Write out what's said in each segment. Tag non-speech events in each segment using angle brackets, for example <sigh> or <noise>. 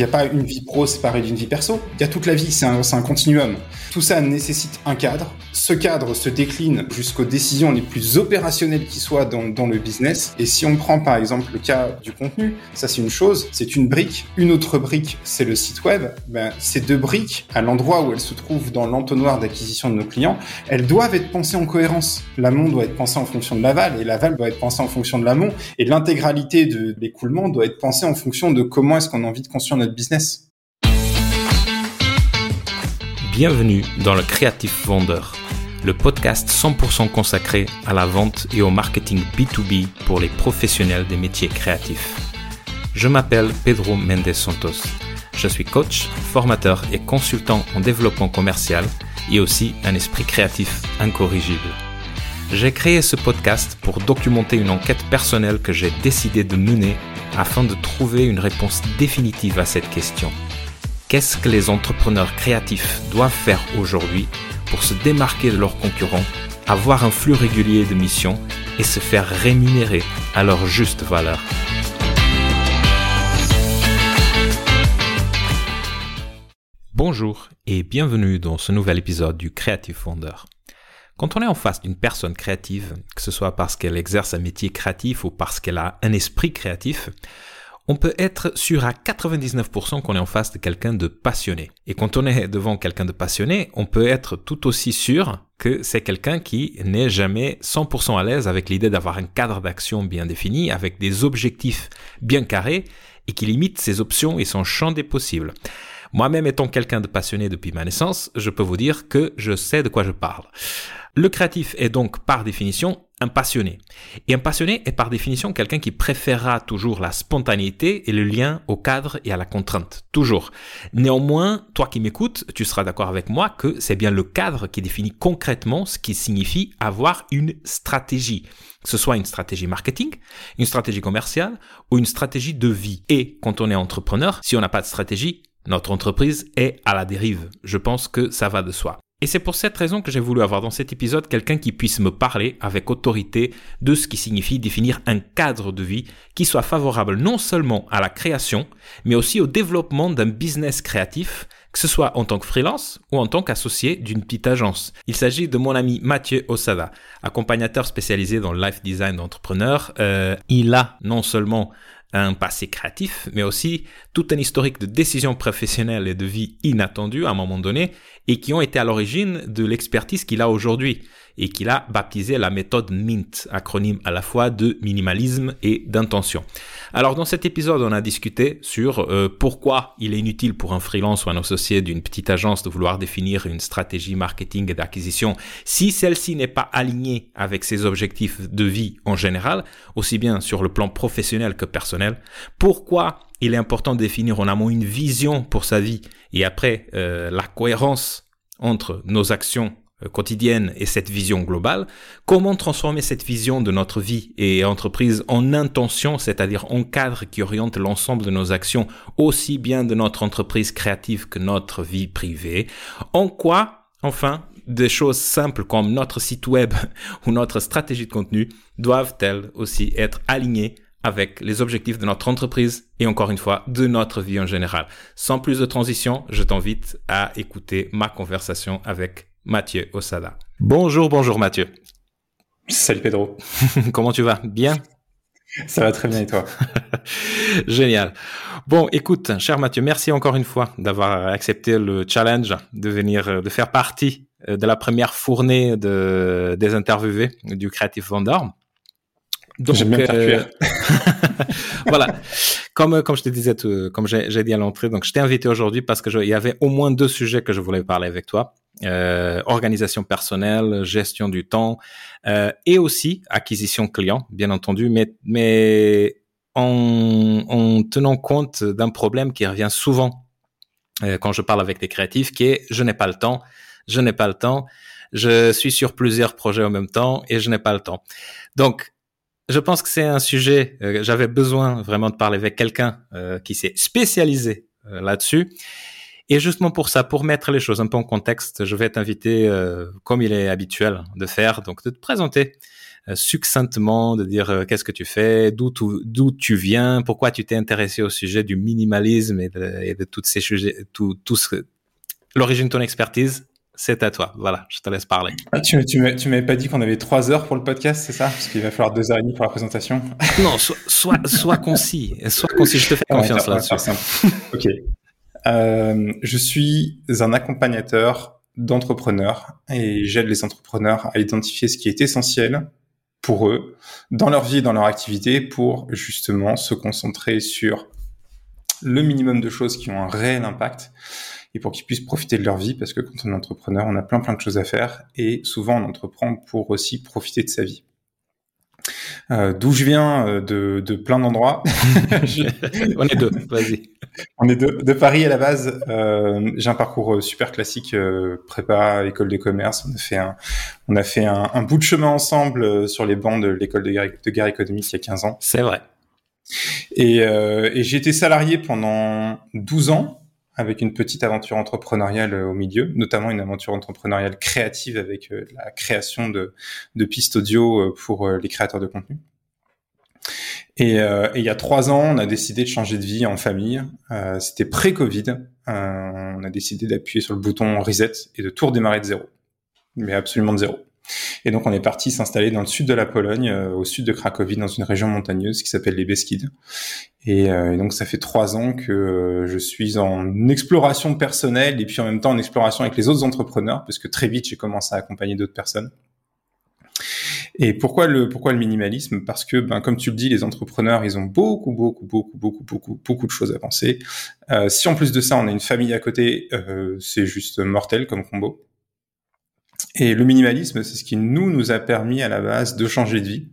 Il n'y a pas une vie pro séparée d'une vie perso. Il y a toute la vie, c'est un, un, continuum. Tout ça nécessite un cadre. Ce cadre se décline jusqu'aux décisions les plus opérationnelles qui soient dans, dans, le business. Et si on prend par exemple le cas du contenu, ça c'est une chose, c'est une brique. Une autre brique, c'est le site web. Ben, ces deux briques, à l'endroit où elles se trouvent dans l'entonnoir d'acquisition de nos clients, elles doivent être pensées en cohérence. L'amont doit être pensé en fonction de l'aval et l'aval doit être pensé en fonction de l'amont. Et l'intégralité de l'écoulement doit être pensée en fonction de comment est-ce qu'on a envie de construire notre Bienvenue dans le Creative Vendeur, le podcast 100% consacré à la vente et au marketing B2B pour les professionnels des métiers créatifs. Je m'appelle Pedro Mendes Santos. Je suis coach, formateur et consultant en développement commercial et aussi un esprit créatif incorrigible. J'ai créé ce podcast pour documenter une enquête personnelle que j'ai décidé de mener afin de trouver une réponse définitive à cette question. Qu'est-ce que les entrepreneurs créatifs doivent faire aujourd'hui pour se démarquer de leurs concurrents, avoir un flux régulier de missions et se faire rémunérer à leur juste valeur? Bonjour et bienvenue dans ce nouvel épisode du Creative Founder. Quand on est en face d'une personne créative, que ce soit parce qu'elle exerce un métier créatif ou parce qu'elle a un esprit créatif, on peut être sûr à 99% qu'on est en face de quelqu'un de passionné. Et quand on est devant quelqu'un de passionné, on peut être tout aussi sûr que c'est quelqu'un qui n'est jamais 100% à l'aise avec l'idée d'avoir un cadre d'action bien défini, avec des objectifs bien carrés, et qui limite ses options et son champ des possibles. Moi-même étant quelqu'un de passionné depuis ma naissance, je peux vous dire que je sais de quoi je parle. Le créatif est donc par définition un passionné. Et un passionné est par définition quelqu'un qui préférera toujours la spontanéité et le lien au cadre et à la contrainte. Toujours. Néanmoins, toi qui m'écoutes, tu seras d'accord avec moi que c'est bien le cadre qui définit concrètement ce qui signifie avoir une stratégie. Que ce soit une stratégie marketing, une stratégie commerciale ou une stratégie de vie. Et quand on est entrepreneur, si on n'a pas de stratégie, notre entreprise est à la dérive. Je pense que ça va de soi. Et c'est pour cette raison que j'ai voulu avoir dans cet épisode quelqu'un qui puisse me parler avec autorité de ce qui signifie définir un cadre de vie qui soit favorable non seulement à la création, mais aussi au développement d'un business créatif, que ce soit en tant que freelance ou en tant qu'associé d'une petite agence. Il s'agit de mon ami Mathieu Osada, accompagnateur spécialisé dans le life design d'entrepreneurs. Euh, il a non seulement un passé créatif, mais aussi tout un historique de décisions professionnelles et de vie inattendues à un moment donné, et qui ont été à l'origine de l'expertise qu'il a aujourd'hui, et qu'il a baptisé la méthode MINT, acronyme à la fois de minimalisme et d'intention. Alors dans cet épisode, on a discuté sur euh, pourquoi il est inutile pour un freelance ou un associé d'une petite agence de vouloir définir une stratégie marketing et d'acquisition si celle-ci n'est pas alignée avec ses objectifs de vie en général, aussi bien sur le plan professionnel que personnel. Pourquoi il est important de définir en amont une vision pour sa vie et après euh, la cohérence entre nos actions quotidienne et cette vision globale, comment transformer cette vision de notre vie et entreprise en intention, c'est-à-dire en cadre qui oriente l'ensemble de nos actions, aussi bien de notre entreprise créative que notre vie privée. En quoi, enfin, des choses simples comme notre site web <laughs> ou notre stratégie de contenu doivent-elles aussi être alignées avec les objectifs de notre entreprise et encore une fois de notre vie en général? Sans plus de transition, je t'invite à écouter ma conversation avec Mathieu Osada. Bonjour, bonjour Mathieu. Salut Pedro. <laughs> Comment tu vas? Bien? Ça va très bien et toi? <laughs> Génial. Bon, écoute, cher Mathieu, merci encore une fois d'avoir accepté le challenge de venir, de faire partie euh, de la première fournée de, des interviewés du Creative Vendor. J'aime bien euh, <laughs> voilà. Comme, comme je te disais, comme j'ai dit à l'entrée, donc je t'ai invité aujourd'hui parce que il y avait au moins deux sujets que je voulais parler avec toi. Euh, organisation personnelle, gestion du temps euh, et aussi acquisition client, bien entendu, mais, mais en, en tenant compte d'un problème qui revient souvent euh, quand je parle avec des créatifs, qui est je n'ai pas le temps, je n'ai pas le temps, je suis sur plusieurs projets en même temps et je n'ai pas le temps. Donc, je pense que c'est un sujet, euh, j'avais besoin vraiment de parler avec quelqu'un euh, qui s'est spécialisé euh, là-dessus. Et justement pour ça, pour mettre les choses un peu en contexte, je vais t'inviter, comme il est habituel de faire, donc de te présenter succinctement, de dire qu'est-ce que tu fais, d'où d'où tu viens, pourquoi tu t'es intéressé au sujet du minimalisme et de, et de toutes ces sujets, tout, tout ce, l'origine de ton expertise c'est à toi. Voilà, je te laisse parler. Ah, tu tu m'avais pas dit qu'on avait trois heures pour le podcast, c'est ça? Parce qu'il va falloir deux heures et demie pour la présentation. Non, soit, soit, concis. Soit concis, je te fais confiance là-dessus. ok. Euh, je suis un accompagnateur d'entrepreneurs et j'aide les entrepreneurs à identifier ce qui est essentiel pour eux dans leur vie et dans leur activité pour justement se concentrer sur le minimum de choses qui ont un réel impact et pour qu'ils puissent profiter de leur vie parce que quand on est entrepreneur, on a plein plein de choses à faire et souvent on entreprend pour aussi profiter de sa vie. Euh, D'où je viens euh, de, de plein d'endroits. <laughs> on est deux, vas-y. On est deux. De Paris à la base, euh, j'ai un parcours super classique, euh, prépa, école de commerce. On a fait un, on a fait un, un bout de chemin ensemble sur les bancs de l'école de guerre, de guerre économique il y a 15 ans. C'est vrai. Et, et j'ai été salarié pendant 12 ans avec une petite aventure entrepreneuriale euh, au milieu, notamment une aventure entrepreneuriale créative avec euh, la création de, pistes audio euh, pour les créateurs de contenu. Et, il y a trois ans, on a décidé de changer de vie en famille. C'était pré-Covid. on a décidé d'appuyer sur le bouton reset et de tout redémarrer de zéro, mais absolument de zéro. Et donc on est parti s'installer dans le sud de la Pologne, euh, au sud de Cracovie, dans une région montagneuse qui s'appelle les Beskides. Et, euh, donc ça fait trois ans que euh, je suis en exploration personnelle et puis en même temps en exploration avec les autres entrepreneurs, parce que très vite j'ai commencé à accompagner d'autres personnes. Et pourquoi le pourquoi le minimalisme? Parce que, ben, comme tu le dis, les entrepreneurs, ils ont beaucoup, beaucoup, beaucoup, beaucoup, beaucoup, beaucoup de choses à penser. Euh, si en plus de ça, on a une famille à côté, euh, c'est juste mortel comme combo. Et le minimalisme, c'est ce qui nous nous a permis à la base de changer de vie.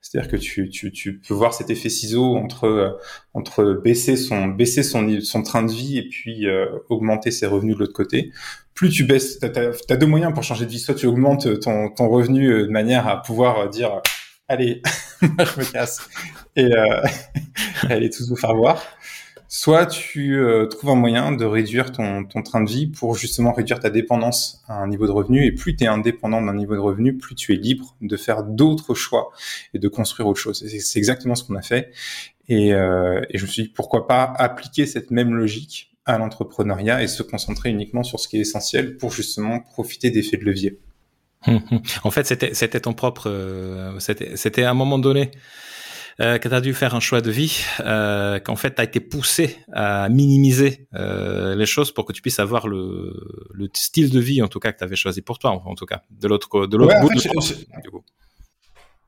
C'est-à-dire que tu, tu, tu peux voir cet effet ciseau entre entre baisser son baisser son son train de vie et puis euh, augmenter ses revenus de l'autre côté. Plus tu baisses, t'as as, deux moyens pour changer de vie. Soit tu augmentes ton ton revenu euh, de manière à pouvoir euh, dire allez, <laughs> je me casse et euh, <laughs> allez tous vous faire voir soit tu euh, trouves un moyen de réduire ton, ton, train de vie pour justement réduire ta dépendance à un niveau de revenu. Et plus tu es indépendant d'un niveau de revenu, plus tu es libre de faire d'autres choix et de construire autre chose. C'est exactement ce qu'on a fait. Et, euh, et, je me suis dit, pourquoi pas appliquer cette même logique à l'entrepreneuriat et se concentrer uniquement sur ce qui est essentiel pour justement profiter d'effets de levier. <laughs> En fait, c'était ton propre, euh, c'était à un moment donné euh, que tu as dû faire un choix de vie, euh, qu'en fait tu as été poussé à minimiser euh, les choses pour que tu puisses avoir le, le style de vie en tout cas que tu avais choisi pour toi en, tout cas de l'autre de l'autre bout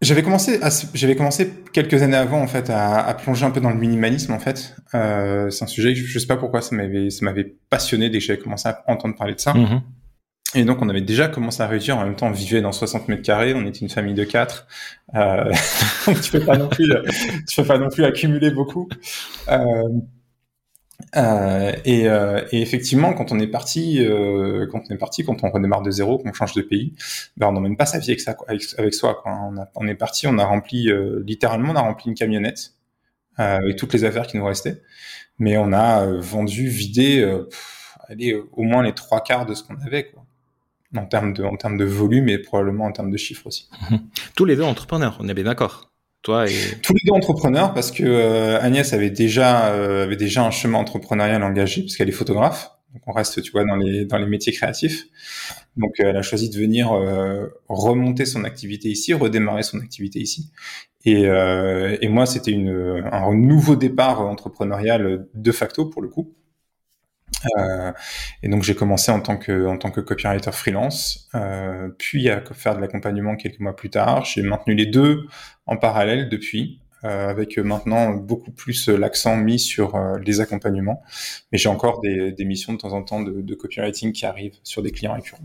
J'avais commencé, j'avais commencé quelques années avant en fait à, à, plonger un peu dans le minimalisme en fait. Euh, c'est un sujet que je, je sais pas pourquoi ça m'avait, ça m'avait passionné dès que j'avais commencé à entendre parler de ça. Mm-hmm. Et donc, on avait déjà commencé à réduire. En même temps, on vivait dans 60 mètres carrés. On était une famille de quatre. Euh, <laughs> tu peux pas non plus, tu peux pas non plus accumuler beaucoup. Euh, euh, et, euh, et, effectivement, quand on est parti, euh, quand on est parti, quand on redémarre de zéro, qu'on change de pays, ben on n'emmène pas sa vie avec, ça, avec, avec soi. Quoi. On, est parti, on a rempli, euh, littéralement, on a rempli une camionnette avec toutes les affaires qui nous restaient, mais on a vendu, vidé, allez, au moins les trois quarts de ce qu'on avait. Quoi en termes de, en termes de volume et probablement en termes de chiffres aussi. Mhm. Tous les deux entrepreneurs, on est bien d'accord. Toi et <laughs> tous les deux entrepreneurs parce que euh, Agnès avait déjà euh, avait déjà un chemin entrepreneurial engagé parce qu'elle est photographe. Donc on reste, tu vois, dans les dans les métiers créatifs. Donc elle a choisi de venir euh, remonter son activité ici, redémarrer son activité ici. Et, et moi, c'était un nouveau départ entrepreneurial de facto pour le coup. Euh, et donc j'ai commencé en tant que en tant que copywriter freelance, euh, puis à faire de l'accompagnement quelques mois plus tard. J'ai maintenu les deux en parallèle depuis. Euh, avec maintenant beaucoup plus l'accent mis sur euh, les accompagnements. Mais j'ai encore des, des, missions de temps en temps de, de, copywriting qui arrivent sur des clients récurrents.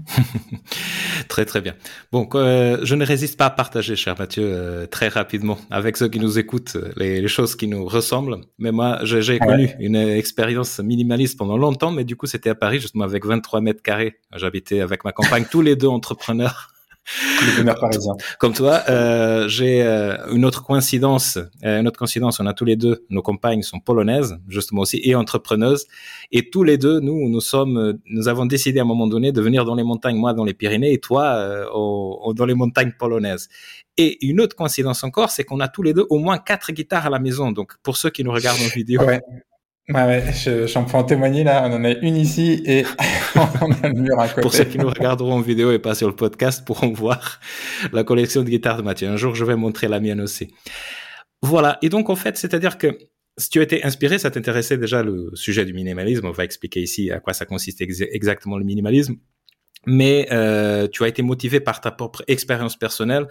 <laughs> très très bien. Bon, euh, je ne résiste pas à partager, cher Mathieu, très rapidement avec ceux qui nous écoutent les, les choses qui nous ressemblent. Mais moi, j'ai connu une expérience minimaliste pendant longtemps, mais du coup, c'était à Paris, justement avec 23 mètres carrés. J'habitais avec ma compagne, tous les deux entrepreneurs. Le bonheur parisien. Comme toi, euh, j'ai euh, une autre coïncidence. Euh, une autre coïncidence. On a tous les deux, nos compagnes sont polonaises, justement aussi, et entrepreneuses. Et tous les deux, nous, nous sommes, nous avons décidé à un moment donné de venir dans les montagnes, moi dans les Pyrénées et toi au, dans les montagnes polonaises. Et une autre coïncidence encore, c'est qu'on a tous les deux au moins quatre guitares à la maison. Donc pour ceux qui nous regardent en vidéo, ouais. Ouais, ouais, j'en peux en témoigner là. On en a une ici et <laughs> on a le mur à côté. Pour ceux qui nous regarderont en vidéo et pas sur le podcast pourront <laughs> voir la collection de guitares de Mathieu. Un jour, je vais montrer la mienne aussi. Voilà. Et donc, en fait, c'est-à-dire que si tu as été inspiré, ça t'intéressait déjà le sujet du minimalisme. On va expliquer ici à quoi ça consiste exactement le minimalisme. Mais euh, tu as été motivé par ta propre expérience personnelle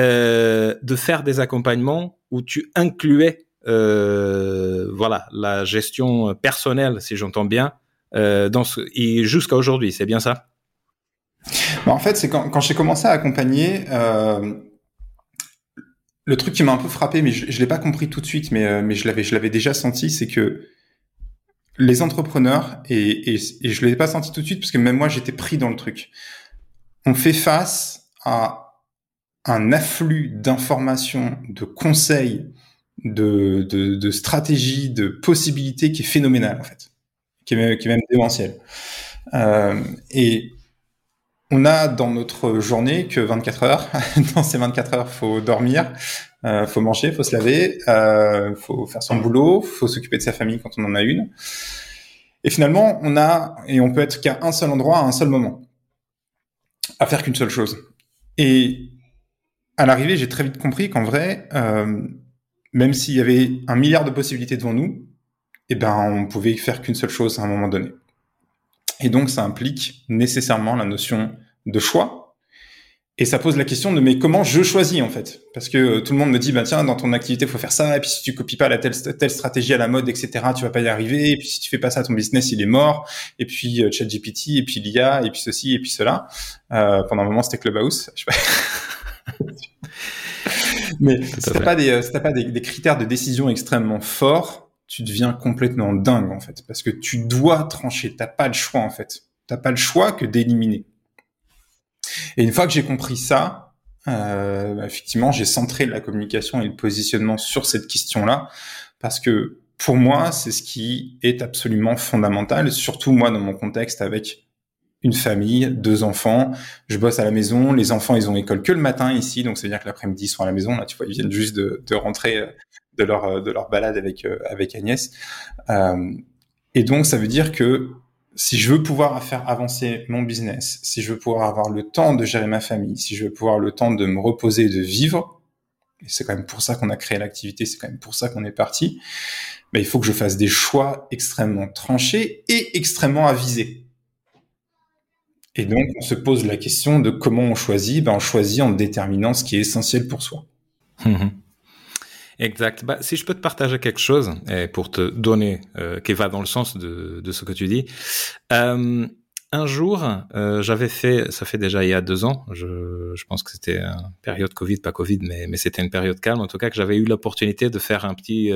euh, de faire des accompagnements où tu incluais euh, voilà, la gestion personnelle, si j'entends bien, euh, dans ce, et jusqu'à aujourd'hui, c'est bien ça? Bah, En fait, c'est quand, quand j'ai commencé à accompagner, euh, le truc qui m'a un peu frappé, mais je, je l'ai pas compris tout de suite, mais, euh, mais je l'avais, je l'avais déjà senti, c'est que les entrepreneurs, et, et, et je l'ai pas senti tout de suite parce que même moi j'étais pris dans le truc, on fait face à un afflux d'informations, de conseils, de, de, de, stratégie, de possibilités qui est phénoménal en fait, qui est même, qui est même démentiel. Euh, et on a dans notre journée que 24 heures. <laughs> dans ces 24 heures, faut dormir, euh, faut manger, faut se laver, euh, faut faire son boulot, faut s'occuper de sa famille quand on en a une. Et finalement, on a et on peut être qu'à un seul endroit à un seul moment, à faire qu'une seule chose. Et à l'arrivée, j'ai très vite compris qu'en vrai, euh, même s'il y avait un milliard de possibilités devant nous, eh ben, on pouvait faire qu'une seule chose à un moment donné. Et donc, ça implique nécessairement la notion de choix. Et ça pose la question de mais comment je choisis en fait? Parce que tout le monde me dit bah tiens dans ton activité faut faire ça et puis si tu copies pas la telle, telle stratégie à la mode etc tu vas pas y arriver et puis si tu fais pas ça ton business il est mort et puis euh, ChatGPT et puis l'IA et puis ceci et puis cela euh, pendant un moment c'était Clubhouse je sais pas. <laughs> Mais si t'as pas des, si pas des, critères de décision extrêmement forts, tu deviens complètement dingue en fait, parce que tu dois trancher. T'as pas le choix en fait. T'as pas le choix que d'éliminer. Et une fois que j'ai compris ça, euh, bah, effectivement, j'ai centré la communication et le positionnement sur cette question-là, parce que pour moi, c'est ce qui est absolument fondamental, surtout moi dans mon contexte avec une famille, deux enfants. Je bosse à la maison. Les enfants, ils ont école que le matin ici, donc ça veut dire que l'après-midi ils sont à la maison. Là, tu vois, ils viennent juste de, de rentrer euh, de leur euh, de leur balade avec euh, avec Agnès. Euh, et donc ça veut dire que si je veux pouvoir faire avancer mon business, si je veux pouvoir avoir le temps de gérer ma famille, si je veux pouvoir le temps de me reposer et de vivre, et c'est quand même pour ça qu'on a créé l'activité, c'est quand même pour ça qu'on est parti, ben, il faut que je fasse des choix extrêmement tranchés et extrêmement avisés. Et donc, on se pose la question de comment on choisit. Ben, on choisit en déterminant ce qui est essentiel pour soi. Mhm. Exact. Bah, si je peux te partager quelque chose pour te donner, euh, qui va dans le sens de, de ce que tu dis. Euh, un jour, euh, j'avais fait, ça fait déjà il y a deux ans, je, je pense que c'était une période Covid, pas Covid, mais, mais c'était une période calme, en tout cas que j'avais eu l'opportunité de faire un petit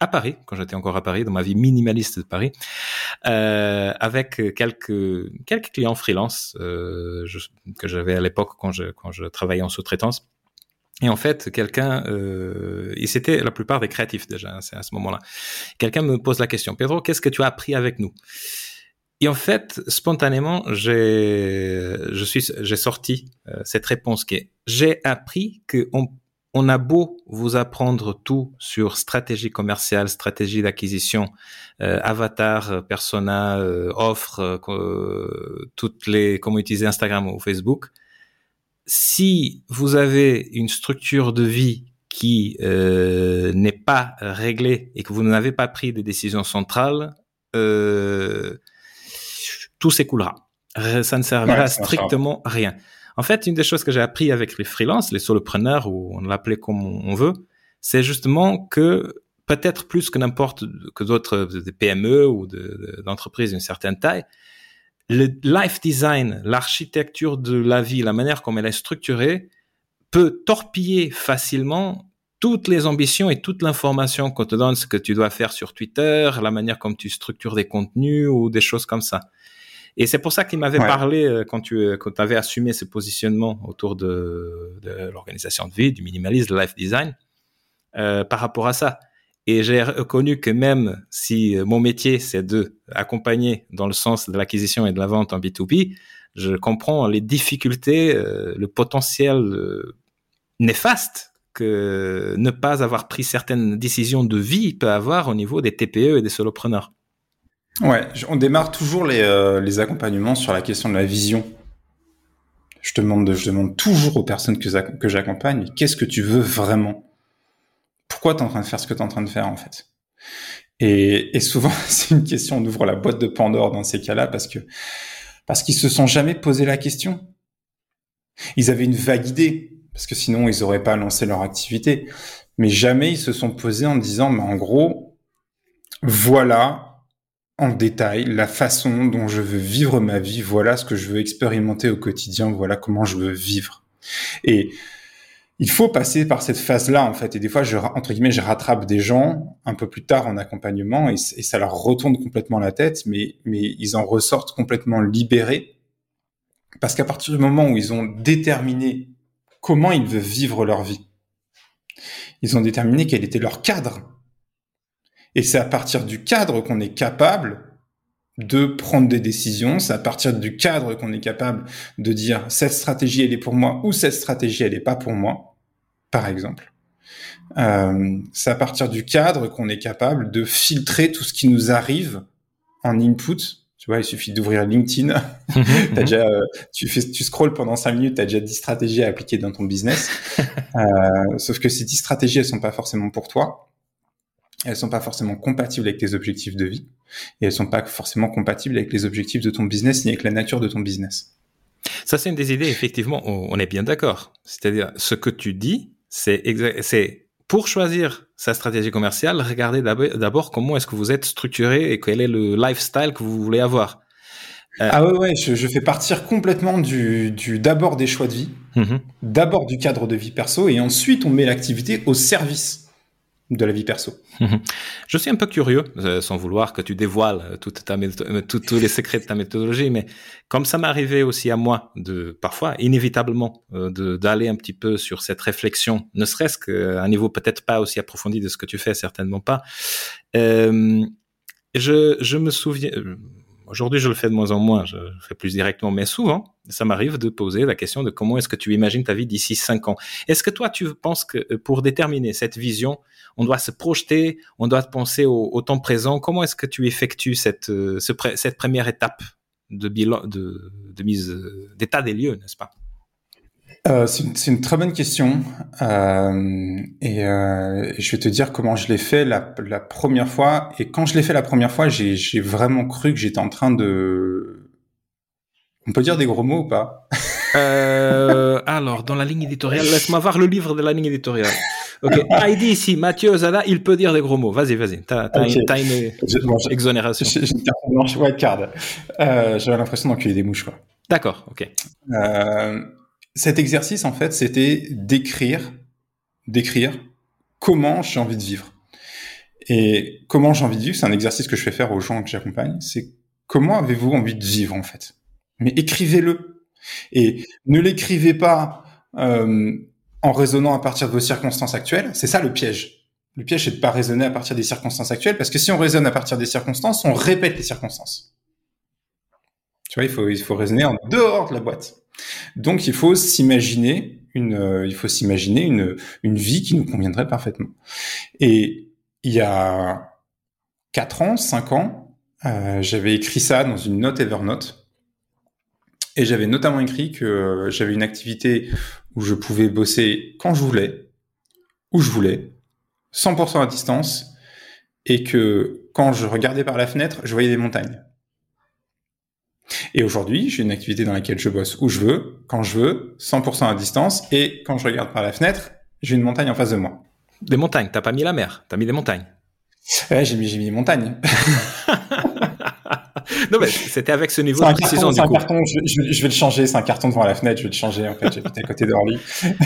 à Paris, quand j'étais encore à Paris, dans ma vie minimaliste de Paris, euh, avec quelques quelques clients freelance euh, que j'avais à l'époque quand je quand je travaillais en sous-traitance. Et en fait, quelqu'un, euh, et c'était la plupart des créatifs déjà, hein, c'est à ce moment-là. Quelqu'un me pose la question, Pedro, qu'est-ce que tu as appris avec nous? Et en fait, spontanément, j'ai, je suis, j'ai sorti euh, cette réponse qui est, j'ai appris que on a beau vous apprendre tout sur stratégie commerciale, stratégie d'acquisition, euh, avatar, euh, persona, euh, offre, toutes les comment utiliser Instagram ou Facebook. Si vous avez une structure de vie qui n'est pas réglée et que vous n'avez pas pris des décisions centrales, tout s'écoulera. Ça ne servira strictement à rien. En fait, une des choses que j'ai appris avec les freelances, les solopreneurs, ou on l'appelait comme on veut, c'est justement que peut-être plus que n'importe que d'autres PME ou d'entreprises d'une certaine taille, le life design, l'architecture de la vie, la manière comme elle est structurée, peut torpiller facilement toutes les ambitions et toute l'information qu'on te donne, ce que tu dois faire sur Twitter, la manière comme tu structures des contenus ou des choses comme ça. Et c'est pour ça qu'il m'avait parlé euh, quand tu euh, quand avais assumé ce positionnement autour de, de l'organisation de vie, du minimalisme, de life design, euh, par rapport à ça. Et j'ai reconnu que même si euh, mon métier, c'est de accompagner dans le sens de l'acquisition et de la vente en B2B, je comprends les difficultés, euh, le potentiel euh, néfaste que ne pas avoir pris certaines décisions de vie peut avoir au niveau des TPE et des solopreneurs. Ouais, on démarre toujours les, les accompagnements sur la question de la vision. Je demande, toujours aux personnes que, j'accompagne, qu'est-ce que tu veux vraiment? Pourquoi tu es en train de faire ce que tu es en train de faire en fait? Et, souvent, <laughs> c'est une question, on ouvre la boîte de Pandore dans ces cas-là parce que parce qu'ils se sont jamais posé la question. Ils avaient une vague idée parce que sinon ils auraient pas lancé leur activité, mais jamais ils se sont posés en disant, mais en gros, voilà en détail la façon dont je veux vivre ma vie, voilà ce que je veux expérimenter au quotidien, voilà comment je veux vivre. Et il faut passer par cette phase-là en fait. Et des fois, je, entre guillemets, je rattrape des gens un peu plus tard en accompagnement et, ça leur retourne complètement la tête, mais mais ils en ressortent complètement libérés parce qu'à partir du moment où ils ont déterminé comment ils veulent vivre leur vie, ils ont déterminé quel était leur cadre. Et c'est à partir du cadre qu'on est capable de prendre des décisions. C'est à partir du cadre qu'on est capable de dire cette stratégie elle est pour moi ou cette stratégie elle est pas pour moi par exemple. Euh, c'est à partir du cadre qu'on est capable de filtrer tout ce qui nous arrive en input. Tu vois, il suffit d'ouvrir LinkedIn. <laughs> as déjà, euh, tu fais, tu scrolles pendant cinq minutes, tu as déjà 10 stratégies à appliquer dans ton business. <laughs> Euh, sauf que ces 10 stratégies, elles sont pas forcément pour toi. Elles sont pas forcément compatibles avec tes objectifs de vie. Et elles sont pas forcément compatibles avec les objectifs de ton business ni avec la nature de ton business. Ça, c'est une des idées, effectivement, on est bien d'accord. C'est-à-dire, ce que tu dis, c'est c'est pour choisir sa stratégie commerciale, regardez d'abord comment est-ce que vous êtes structuré et quel est le lifestyle que vous voulez avoir. Euh, ah ouais, ouais, je, fais partir complètement du, du d'abord des choix de vie, mm-hmm. d'abord du cadre de vie perso, et ensuite on met l'activité au service de la vie perso. Je suis un peu curieux, euh, sans vouloir que tu dévoiles euh, euh, tous les secrets de ta méthodologie, mais comme ça m'est arrivé aussi à moi, de parfois inévitablement d'aller un petit peu sur cette réflexion, ne serait-ce qu'à un niveau peut-être pas aussi approfondi de ce que tu fais, certainement pas. je me souviens, Aujourd'hui, je le fais de moins en moins, je le fais plus directement, mais souvent, ça m'arrive de poser la question de comment est-ce que tu imagines ta vie d'ici cinq ans. Est-ce que toi, tu penses que euh, pour déterminer cette vision, on doit se projeter, on doit penser au, temps présent? Comment est-ce que tu effectues cette, euh, première étape de mise euh, d'état des lieux, n'est-ce pas? Euh, c'est une, très bonne question euh, et, euh, je vais te dire comment je l'ai fait la, la, première fois. Et quand je l'ai fait la première fois, j'ai vraiment cru que j'étais en train de... On peut dire des gros mots ou pas? <laughs> Alors, dans la ligne éditoriale, laisse-moi voir le livre de la ligne éditoriale. Ok, <laughs> Heidi ici, Mathieu Zada, il peut dire des gros mots. Vas-y, vas-y. T'as okay. une, exonération. J'ai une carte white card. J'avais l'impression d'enculer des mouches, quoi. D'accord, ok. Euh, cet exercice, en fait, c'était d'écrire, d'écrire comment j'ai envie de vivre. Et comment j'ai envie de vivre, c'est un exercice que je fais faire aux gens que j'accompagne, c'est comment avez-vous envie de vivre, en fait? Mais écrivez-le. Et ne l'écrivez pas euh, en raisonnant à partir de vos circonstances actuelles. C'est ça le piège. Le piège, c'est de pas raisonner à partir des circonstances actuelles, parce que si on raisonne à partir des circonstances, on répète les circonstances. Tu vois, il faut, il faut raisonner en dehors de la boîte. Donc il faut s'imaginer une, euh, il faut s'imaginer une, une vie qui nous conviendrait parfaitement. Et il y a quatre ans, cinq ans, euh, j'avais écrit ça dans une note Evernote. Et j'avais notamment écrit que j'avais une activité où je pouvais bosser quand je voulais, où je voulais, 100% à distance, et que quand je regardais par la fenêtre, je voyais des montagnes. Et aujourd'hui, j'ai une activité dans laquelle je bosse où je veux, quand je veux, 100% à distance, et quand je regarde par la fenêtre, j'ai une montagne en face de moi. Des montagnes, t'as pas mis la mer, t'as mis des montagnes. Ouais, j'ai mis, j'ai mis des montagnes. <laughs> non, mais c'était avec ce niveau de précision. Un carton, je, je, vais le changer, c'est un carton devant la fenêtre, je vais le changer, en fait, j'habite à côté d'Orly. <laughs>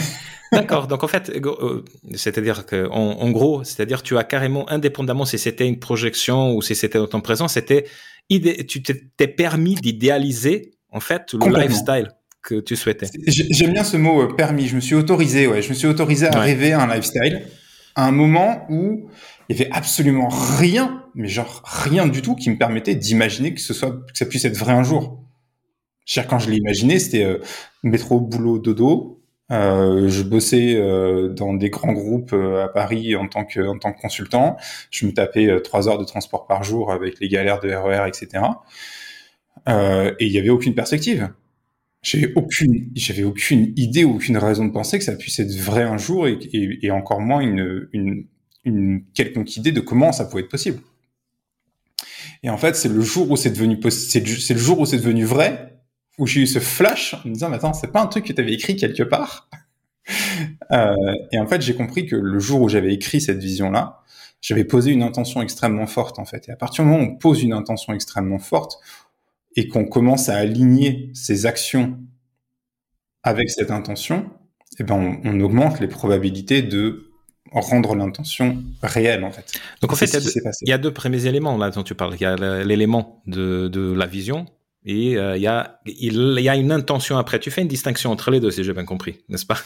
D'accord. Donc en fait, euh, c'est-à-dire que en, gros, c'est-à-dire tu as carrément indépendamment si c'était une projection ou si c'était dans ton présent, c'était tu t'es permis d'idéaliser en fait le lifestyle que tu souhaitais. J'aime bien ce mot euh, permis. Je me suis autorisé, ouais. Je me suis autorisé à rêver un lifestyle à un moment où il y avait absolument rien, mais genre rien du tout qui me permettait d'imaginer que ce soit, que ça puisse être vrai un jour. quand je l'ai imaginé, c'était euh, métro, boulot, dodo. Euh, je bossais euh, dans des grands groupes euh, à Paris en tant que en tant que consultant. Je me tapais trois heures de transport par jour avec les galères de RER, etc. et il y avait aucune perspective. J'avais aucune, j'avais aucune idée, aucune raison de penser que ça puisse être vrai un jour et, encore moins une, une, une quelconque idée de comment ça pouvait être possible. Et en fait, c'est le jour où c'est devenu c'est le jour où c'est devenu vrai, où j'ai eu ce flash en me disant, mais attends, c'est pas un truc que tu avais écrit quelque part? <laughs> euh, et en fait, j'ai compris que le jour où j'avais écrit cette vision-là, j'avais posé une intention extrêmement forte en fait. Et à partir du moment où on pose une intention extrêmement forte et qu'on commence à aligner ses actions avec cette intention, eh ben on, on augmente les probabilités de rendre l'intention réelle en fait. Donc en fait, il y, a deux premiers éléments là dont tu parles. Il y a l'élément de, de, la vision et euh, il, y a, il, y a une intention après. Tu fais une distinction entre les deux si j'ai bien compris, n'est-ce pas?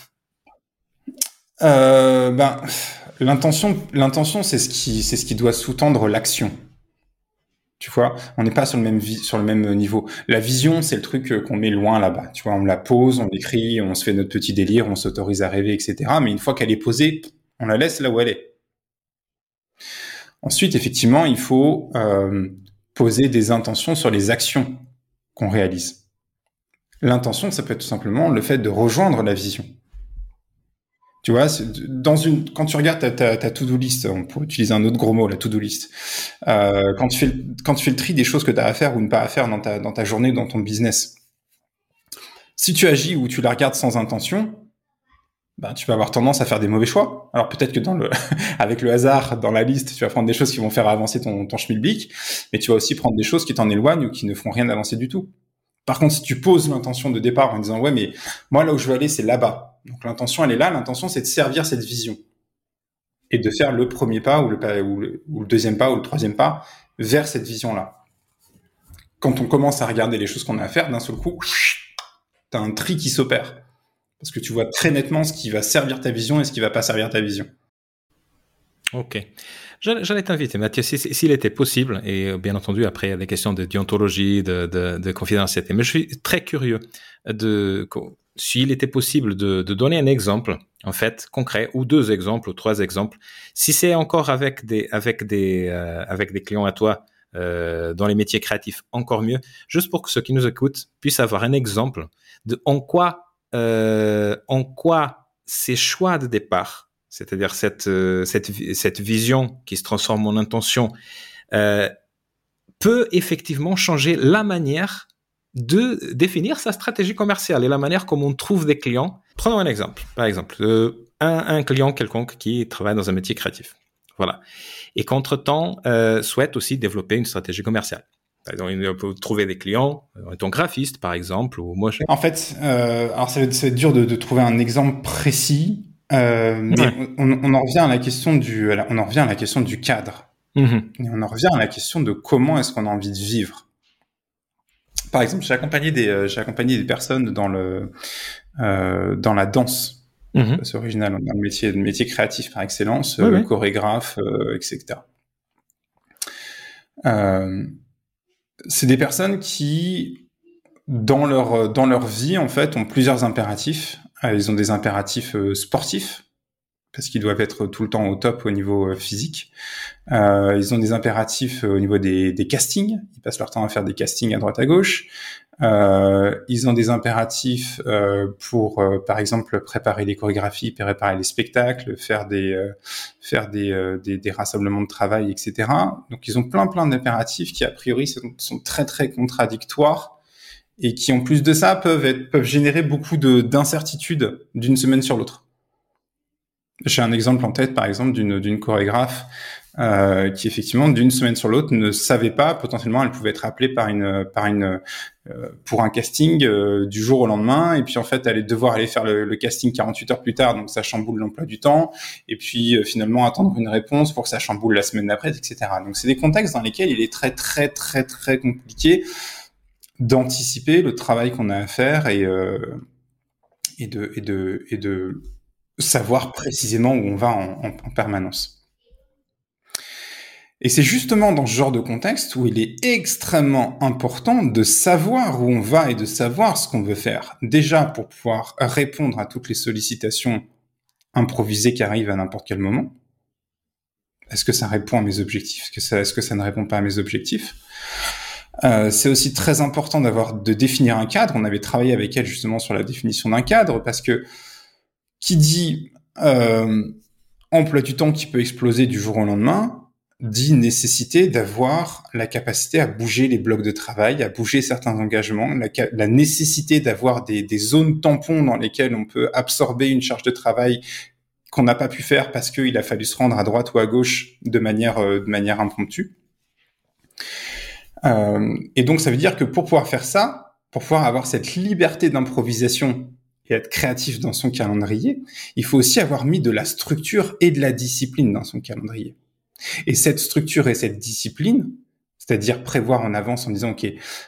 Euh, Ben l'intention, l'intention c'est ce qui c'est ce qui doit sous-tendre l'action. Tu vois, on n'est pas sur le même même niveau. La vision, c'est le truc euh, qu'on met loin là-bas. Tu vois, on la pose, on l'écrit, on se fait notre petit délire, on s'autorise à rêver, etc. Mais une fois qu'elle est posée, on la laisse là où elle est. Ensuite, effectivement, il faut euh, poser des intentions sur les actions qu'on réalise. L'intention, ça peut être tout simplement le fait de rejoindre la vision. Tu vois, dans une, quand tu regardes ta, ta, to-do list, on pourrait utiliser un autre gros mot, la to-do list. Euh, quand tu fais, quand tu fais le tri des choses que tu as à faire ou ne pas à faire dans ta, dans ta journée, dans ton business, si tu agis ou tu la regardes sans intention, bah, tu vas avoir tendance à faire des mauvais choix. Alors peut-être que dans le, <laughs> avec le hasard dans la liste, tu vas prendre des choses qui vont faire avancer ton, ton schmilblick, mais tu vas aussi prendre des choses qui t'en éloignent ou qui ne feront rien avancer du tout. Par contre, si tu poses l'intention de départ en disant ouais, mais moi là où je veux aller, c'est là-bas. Donc l'intention, elle est là. L'intention, c'est de servir cette vision et de faire le premier pas ou le, deuxième pas ou le troisième pas vers cette vision-là. Quand on commence à regarder les choses qu'on a à faire, d'un seul coup, t'as un tri qui s'opère parce que tu vois très nettement ce qui va servir ta vision et ce qui va pas servir ta vision. Ok. J'allais t'inviter, Mathieu, s'il était possible, et bien entendu, après, il y a des questions de déontologie, de, de, confidentialité, mais je suis très curieux de s'il était possible de, de, donner un exemple, en fait, concret, ou deux exemples, ou trois exemples, si c'est encore avec des, avec des, euh, avec des clients à toi, euh, dans les métiers créatifs, encore mieux, juste pour que ceux qui nous écoutent puissent avoir un exemple de en quoi euh, en quoi ces choix de départ, c'est-à-dire cette, euh, cette, cette vision qui se transforme en intention, euh, peut effectivement changer la manière de définir sa stratégie commerciale et la manière comme on trouve des clients. Prenons un exemple, par exemple, euh, un, un, client quelconque qui travaille dans un métier créatif. Voilà. Et qu'entre-temps, euh, souhaite aussi développer une stratégie commerciale. On peut trouver des clients, euh, ton graphiste par exemple, ou moi. En fait, euh, alors être, dur de, de, trouver un exemple précis, euh, mais on, on, en revient à la question du, on en revient à la question du cadre, mm-hmm. et on en revient à la question de comment est-ce qu'on a envie de vivre. Par exemple, j'ai accompagné des, euh, j'ai accompagné des personnes dans le, euh, dans la danse. Mm-hmm. C'est original, dans le métier, le métier créatif par excellence, oui, chorégraphe, etc. Euh, c'est des personnes qui, dans leur, dans leur vie, en fait, ont plusieurs impératifs. Euh, ils ont des impératifs euh, sportifs, parce qu'ils doivent être tout le temps au top au niveau euh, physique. Euh, ils ont des impératifs au niveau des, des, castings. Ils passent leur temps à faire des castings à droite à gauche. Ils ont des impératifs pour, par exemple, préparer les chorégraphies, préparer les spectacles, faire des, faire des, des, rassemblements de travail, etc. Donc, ils ont plein, plein d'impératifs qui, a priori, sont, très, très contradictoires et qui, en plus de ça, peuvent, être, peuvent générer beaucoup d'incertitudes d'une semaine sur l'autre. J'ai un exemple en tête, par exemple, d'une d'une chorégraphe euh, qui effectivement d'une semaine sur l'autre ne savait pas potentiellement elle pouvait être appelée par une par une euh, pour un casting euh, du jour au lendemain. Et puis en fait elle allait devoir aller faire le, le casting 48 heures plus tard donc ça chamboule l'emploi du temps. Et puis euh, finalement attendre une réponse pour que ça chamboule la semaine d'après etc donc c'est des contextes dans lesquels il est très très très très compliqué d'anticiper le travail qu'on a à faire et et de et de et de savoir précisément où on va en, en, en permanence. Et c'est justement dans ce genre de contexte où il est extrêmement important de savoir où on va et de savoir ce qu'on veut faire. Déjà pour pouvoir répondre à toutes les sollicitations improvisées qui arrivent à n'importe quel moment. Est-ce que ça répond à mes objectifs? Est-ce que ça ne répond pas à mes objectifs? Euh, c'est aussi très important d'avoir de définir un cadre. On avait travaillé avec elle justement sur la définition d'un cadre parce que qui dit euh, emploi du temps qui peut exploser du jour au lendemain dit nécessité d'avoir la capacité à bouger les blocs de travail, à bouger certains engagements, la, la nécessité d'avoir des, des, zones tampons dans lesquelles on peut absorber une charge de travail qu'on n'a pas pu faire parce qu'il a fallu se rendre à droite ou à gauche de manière, euh, de manière impromptue. Euh, et donc ça veut dire que pour pouvoir faire ça, pour pouvoir avoir cette liberté d'improvisation et être créatif dans son calendrier, il faut aussi avoir mis de la structure et de la discipline dans son calendrier. Et cette structure et cette discipline, c'est-à-dire prévoir en avance en disant, OK,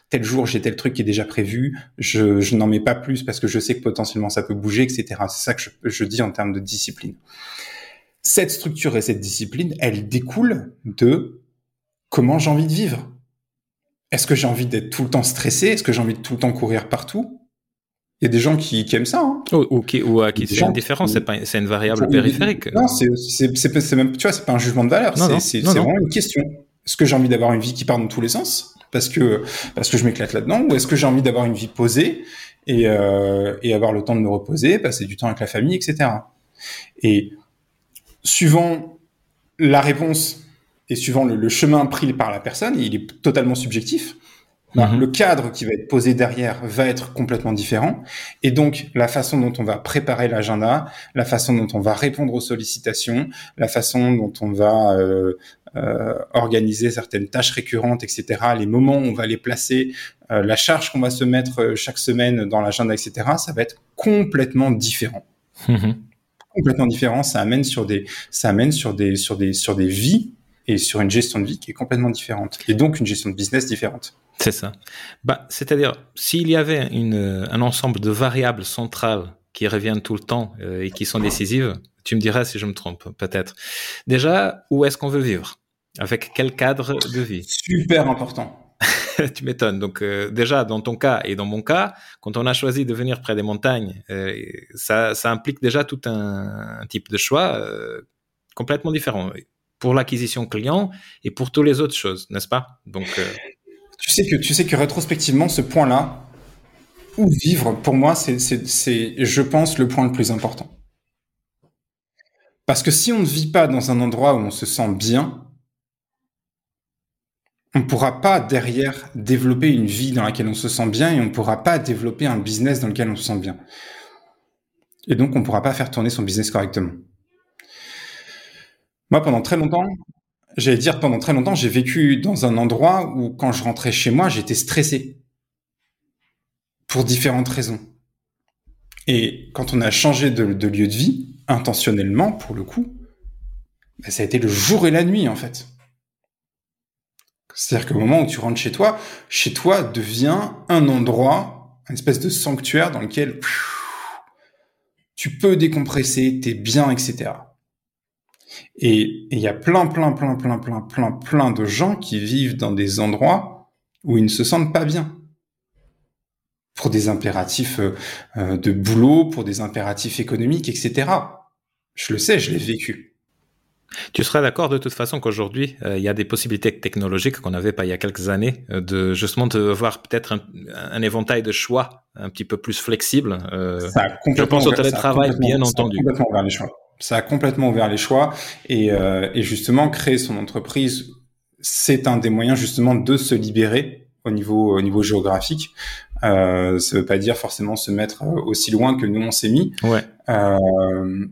tel jour, j'ai tel truc qui est déjà prévu, je, n'en mets pas plus parce que je sais que potentiellement ça peut bouger, etc. C'est ça que je, je, dis en termes de discipline. Cette structure et cette discipline, elle découle de comment j'ai envie de vivre. Est-ce que j'ai envie d'être tout le temps stressé? Est-ce que j'ai envie de tout le temps courir partout? Il y a des gens qui, qui aiment ça. Hein. Oh, ou qui, ou, qui c'est une différence, c'est pas, c'est une variable périphérique. Non, c'est, c'est, c'est, même, tu vois, c'est pas un jugement de valeur. C'est, c'est, c'est vraiment une question. Est-ce que j'ai envie d'avoir une vie qui part dans tous les sens? Parce que parce que je m'éclate là-dedans, ou est-ce que j'ai envie d'avoir une vie posée et euh, et avoir le temps de me reposer, passer du temps avec la famille, etc. Et suivant la réponse et suivant le, le chemin pris par la personne, il est totalement subjectif. Bah, le cadre qui va être posé derrière va être complètement différent. Et donc, la façon dont on va préparer l'agenda, la façon dont on va répondre aux sollicitations, la façon dont on va euh, euh, organiser certaines tâches récurrentes, etc., les moments où on va les placer, euh, la charge qu'on va se mettre chaque semaine dans l'agenda, etc., ça va être complètement différent. Mmh. Complètement différent. Ça amène sur des, ça amène sur des, sur des, sur des vies et sur une gestion de vie qui est complètement différente. Et donc une gestion de business différente. C'est ça. Bah, c'est-à-dire, s'il y avait une, un ensemble de variables centrales qui reviennent tout le temps euh, et qui sont décisives, tu me diras si je me trompe, peut-être. Déjà, où est-ce qu'on veut vivre? Avec quel cadre de vie? Super important. <laughs> tu m'étonnes. Donc euh, déjà, dans ton cas et dans mon cas, quand on a choisi de venir près des montagnes, euh, ça, ça, implique déjà tout un, un type de choix euh, complètement différent pour l'acquisition client et pour toutes les autres choses, n'est-ce pas? Donc euh, tu sais que tu sais que rétrospectivement, ce point-là, où vivre, pour moi, c'est, je pense, le point le plus important. Parce que si on ne vit pas dans un endroit où on se sent bien, on ne pourra pas derrière développer une vie dans laquelle on se sent bien et on ne pourra pas développer un business dans lequel on se sent bien. Et donc, on ne pourra pas faire tourner son business correctement. Moi, pendant très longtemps, J'allais dire, pendant très longtemps, j'ai vécu dans un endroit où, quand je rentrais chez moi, j'étais stressé. Pour différentes raisons. Et quand on a changé de, lieu de vie, intentionnellement, pour le coup, bah, ça a été le jour et la nuit, en fait. C'est-à-dire qu'au moment où tu rentres chez toi, chez toi devient un endroit, une espèce de sanctuaire dans lequel tu peux décompresser, t'es bien, etc. Et il y a plein, plein, plein, plein, plein, plein, plein de gens qui vivent dans des endroits où ils ne se sentent pas bien. Pour des impératifs euh, euh, de boulot, pour des impératifs économiques, etc. Je le sais, je l'ai vécu. Tu seras d'accord de toute façon qu'aujourd'hui, euh, il y a des possibilités technologiques qu'on n'avait pas il y a quelques années, euh, de justement de voir peut-être un, un, éventail de choix un petit peu plus flexible. Euh, je pense au télétravail, bien entendu. complètement ouvert les choix ça a complètement ouvert les choix et, euh, et justement créer son entreprise, c'est un des moyens justement de se libérer au niveau au niveau géographique. Euh, ça veut pas dire forcément se mettre euh, aussi loin que nous on s'est mis. Ouais. Euh,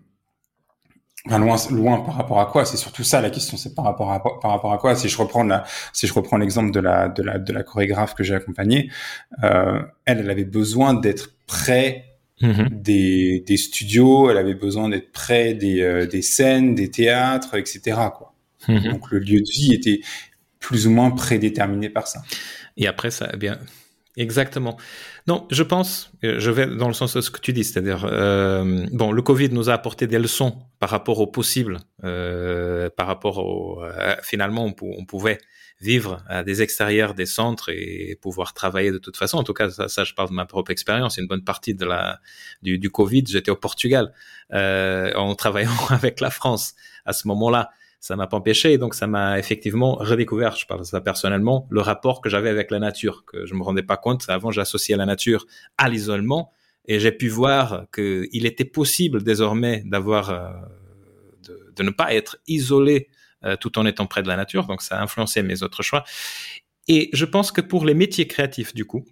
loin, loin par rapport à quoi? C'est surtout ça la question. C'est par rapport à par rapport à quoi? Si je reprends la, si je reprends l'exemple de la de la de la chorégraphe que j'ai accompagnée, euh, elle, elle avait besoin d'être près mm-hmm. des des studios. Elle avait besoin d'être près des euh, des scènes, des théâtres, etc. Quoi. Mm-hmm. Donc le lieu de vie était plus ou moins prédéterminé par ça. Et après ça, eh bien Exactement. Non, je pense, euh, je vais dans le sens de ce que tu dis, c'est-à-dire, euh, bon, le Covid nous a apporté des leçons par rapport au possible, euh, par rapport au, finalement, on, on, pouvait vivre à des extérieurs des centres et pouvoir travailler de toute façon. En tout cas, ça, ça je parle de ma propre expérience. Une bonne partie de la du, du Covid, j'étais au Portugal euh, en travaillant <laughs> avec la France à ce moment-là ça m'a pas empêché. Donc, ça m'a effectivement redécouvert, je parle de ça personnellement, le rapport que j'avais avec la nature, que je me rendais pas compte. Avant, j'associais la nature à l'isolement et j'ai pu voir qu'il était possible désormais d'avoir, euh, de, de, ne pas être isolé euh, tout en étant près de la nature. Donc, ça a influencé mes autres choix. Et je pense que pour les métiers créatifs, du coup,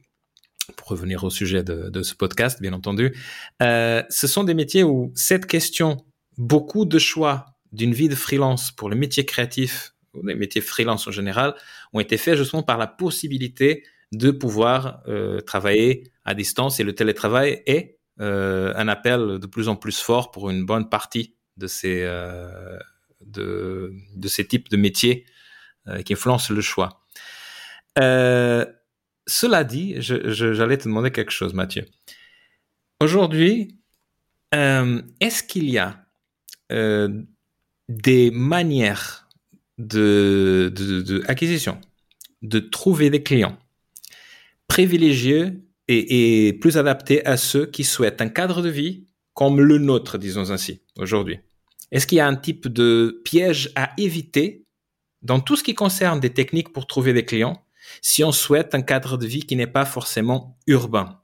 pour revenir au sujet de, ce podcast, bien entendu, euh, ce sont des métiers où cette question, beaucoup de choix d'une vie de freelance pour le métier créatif, ou les métiers freelance en général, ont été faits justement par la possibilité de pouvoir euh, travailler à distance et le télétravail est euh, un appel de plus en plus fort pour une bonne partie de ces, euh, de, ces types de métiers euh, qui influencent le choix. Euh, cela dit, j'allais te demander quelque chose, Mathieu. Aujourd'hui, euh, est-ce qu'il y a des manières de, de trouver des clients privilégiés et, et, plus adaptés à ceux qui souhaitent un cadre de vie comme le nôtre, disons ainsi, aujourd'hui? Est-ce qu'il y a un type de piège à éviter dans tout ce qui concerne des techniques pour trouver des clients si on souhaite un cadre de vie qui n'est pas forcément urbain?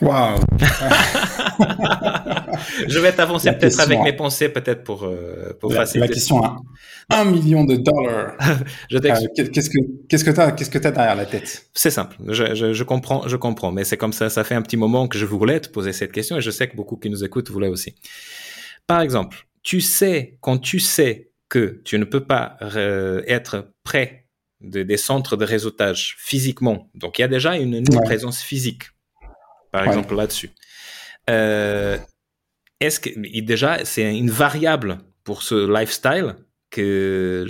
Waouh <laughs> <laughs> Je vais t'avancer peut-être avec mes pensées, peut-être pour, euh, pour la, faciliter. La question à un million de dollars. <laughs> je euh, qu'est-ce que qu'est-ce que t'as qu'est-ce que t'as derrière la tête? C'est simple. Je, je, je, comprends, je comprends, mais c'est comme ça. Ça fait un petit moment que je voulais te poser cette question et je sais que beaucoup qui nous écoutent voulaient aussi. Par exemple, tu sais quand tu sais que tu ne peux pas euh, être près de, des centres de réseautage physiquement, donc il y a déjà une, une ouais. présence physique par ouais. exemple, là-dessus. Euh, est-ce que déjà c'est une variable pour ce lifestyle que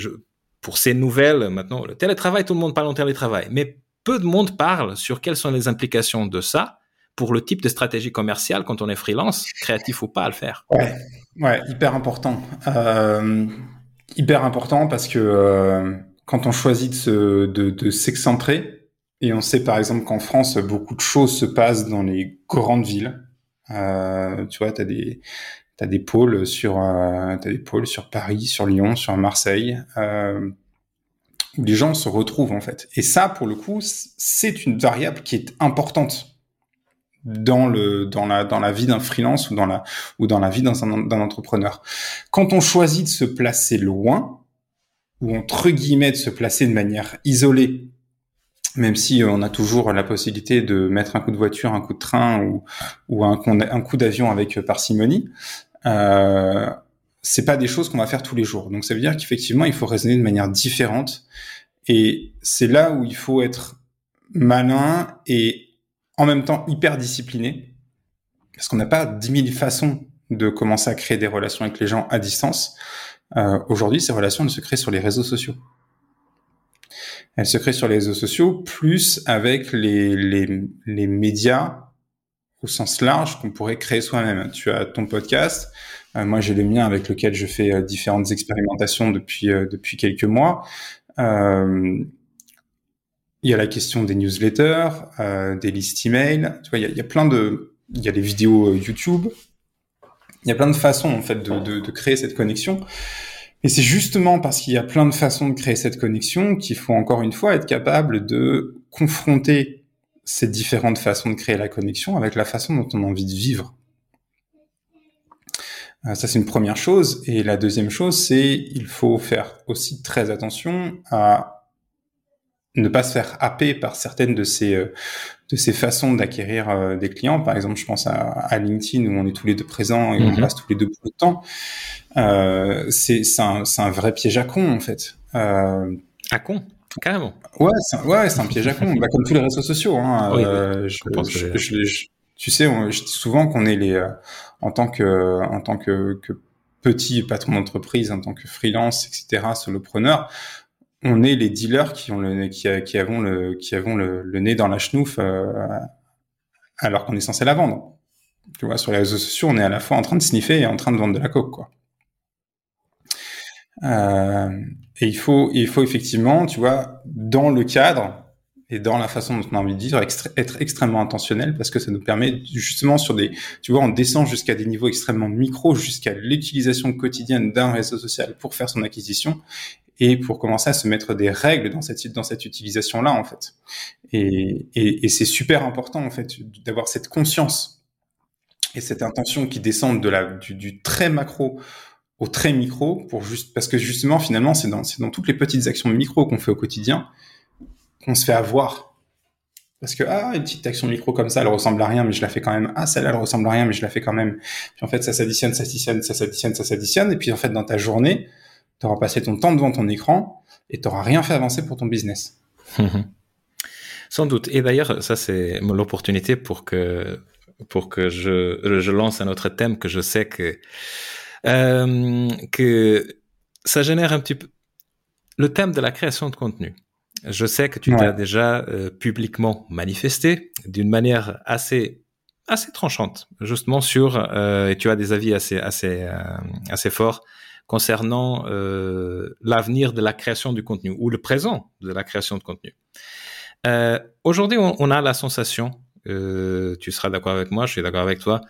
pour ces nouvelles maintenant le télétravail tout le monde parle en télétravail. Mais peu de monde parle sur quelles sont les implications de ça pour le type de stratégie commerciale quand on est freelance créatif ou pas à le faire. Ouais. Ouais hyper important. Euh, hyper important parce que euh, quand on choisit de, se, de, de s'excentrer et on sait par exemple qu'en France, beaucoup de choses se passent dans les grandes villes. Euh, tu vois, tu as des t'as des pôles sur euh, t'as des pôles sur Paris, sur Lyon, sur Marseille, euh, où les gens se retrouvent en fait. Et ça, pour le coup, c'est une variable qui est importante dans le dans la dans la vie d'un freelance ou dans la ou dans la vie d'un d'un entrepreneur. Quand on choisit de se placer loin ou entre guillemets de se placer de manière isolée même si on a toujours la possibilité de mettre un coup de voiture, un coup de train ou, un, coup d'avion avec euh, parcimonie, euh, c'est pas des choses qu'on va faire tous les jours. Donc ça veut dire qu'effectivement, il faut raisonner de manière différente. Et c'est là où il faut être malin et en même temps hyper discipliné, parce qu'on n'a pas dix mille façons de commencer à créer des relations avec les gens à distance. Euh, Aujourd'hui, ces relations ne se créent sur les réseaux sociaux elle se crée sur les réseaux sociaux, plus avec les, les, les médias au sens large qu'on pourrait créer soi-même. Tu as ton podcast, euh, moi j'ai le mien avec lequel je fais euh, différentes expérimentations depuis euh, depuis quelques mois. Il y a la question des newsletters, des listes email. Tu vois, il y a, y a plein de, il y a les vidéos YouTube. Il y a plein de façons en fait de, de, de créer cette connexion. Et c'est justement parce qu'il y a plein de façons de créer cette connexion qu'il faut encore une fois être capable de confronter ces différentes façons de créer la connexion avec la façon dont on a envie de vivre. Euh, ça, c'est une première chose. Et la deuxième chose, c'est il faut faire aussi très attention à ne pas se faire happer par certaines de ces de ces façons d'acquérir des clients. Par exemple, je pense à, à, LinkedIn où on est tous les deux présents et on mhm. passe tous les deux beaucoup de temps. Euh, c'est un, un vrai piège à con en fait. Euh, à con Carrément. Ouais, c'est ouais, un piège à con, bah, comme tous les réseaux sociaux. Hein. <laughs> euh, je, je, je, tu sais, je dis souvent qu'on est les, euh, en tant que, en tant que, que petit patron d'entreprise, en tant que freelance, etc., solopreneur, on est les dealers qui ont le, qui, qui avons le, qui le nez dans la chenouf, euh, alors qu'on est censé la vendre. Tu vois, sur les réseaux sociaux, on est à la fois en train de sniffer et en train de vendre de la coke, quoi. Euh, et il faut, il faut effectivement, tu vois, dans le cadre et dans la façon dont on a envie de vivre, être extrêmement intentionnel parce que ça nous permet justement sur des, tu vois, on descend jusqu'à des niveaux extrêmement micro, jusqu'à l'utilisation quotidienne d'un réseau social pour faire son acquisition et pour commencer à se mettre des règles dans cette dans cette utilisation là en fait. Et, c'est super important en fait d'avoir cette conscience et cette intention qui descendent de la du, très macro au très micro pour juste parce que justement finalement c'est dans dans toutes les petites actions micro qu'on fait au quotidien qu'on se fait avoir. Parce que ah une petite action micro comme ça elle ressemble à rien mais je la fais quand même. Ah celle-là elle ressemble à rien mais je la fais quand même. Puis en fait ça s'additionne ça s'additionne ça s'additionne ça s'additionne. Et puis en fait dans ta journée tu auras passé ton temps devant ton écran et tu rien fait avancer pour ton business. Sans doute. Et d'ailleurs ça c'est l'opportunité pour que pour que je je lance un autre thème que je sais que euh, que ça génère un petit peu le thème de la création de contenu. Je sais que tu t'as déjà euh, publiquement manifesté d'une manière assez assez tranchante, justement sur euh, et tu as des avis assez assez assez forts concernant euh, l'avenir de la création du contenu ou le présent de la création de contenu. Aujourd'hui, on, on, a la sensation, tu seras d'accord avec moi, je suis d'accord avec toi,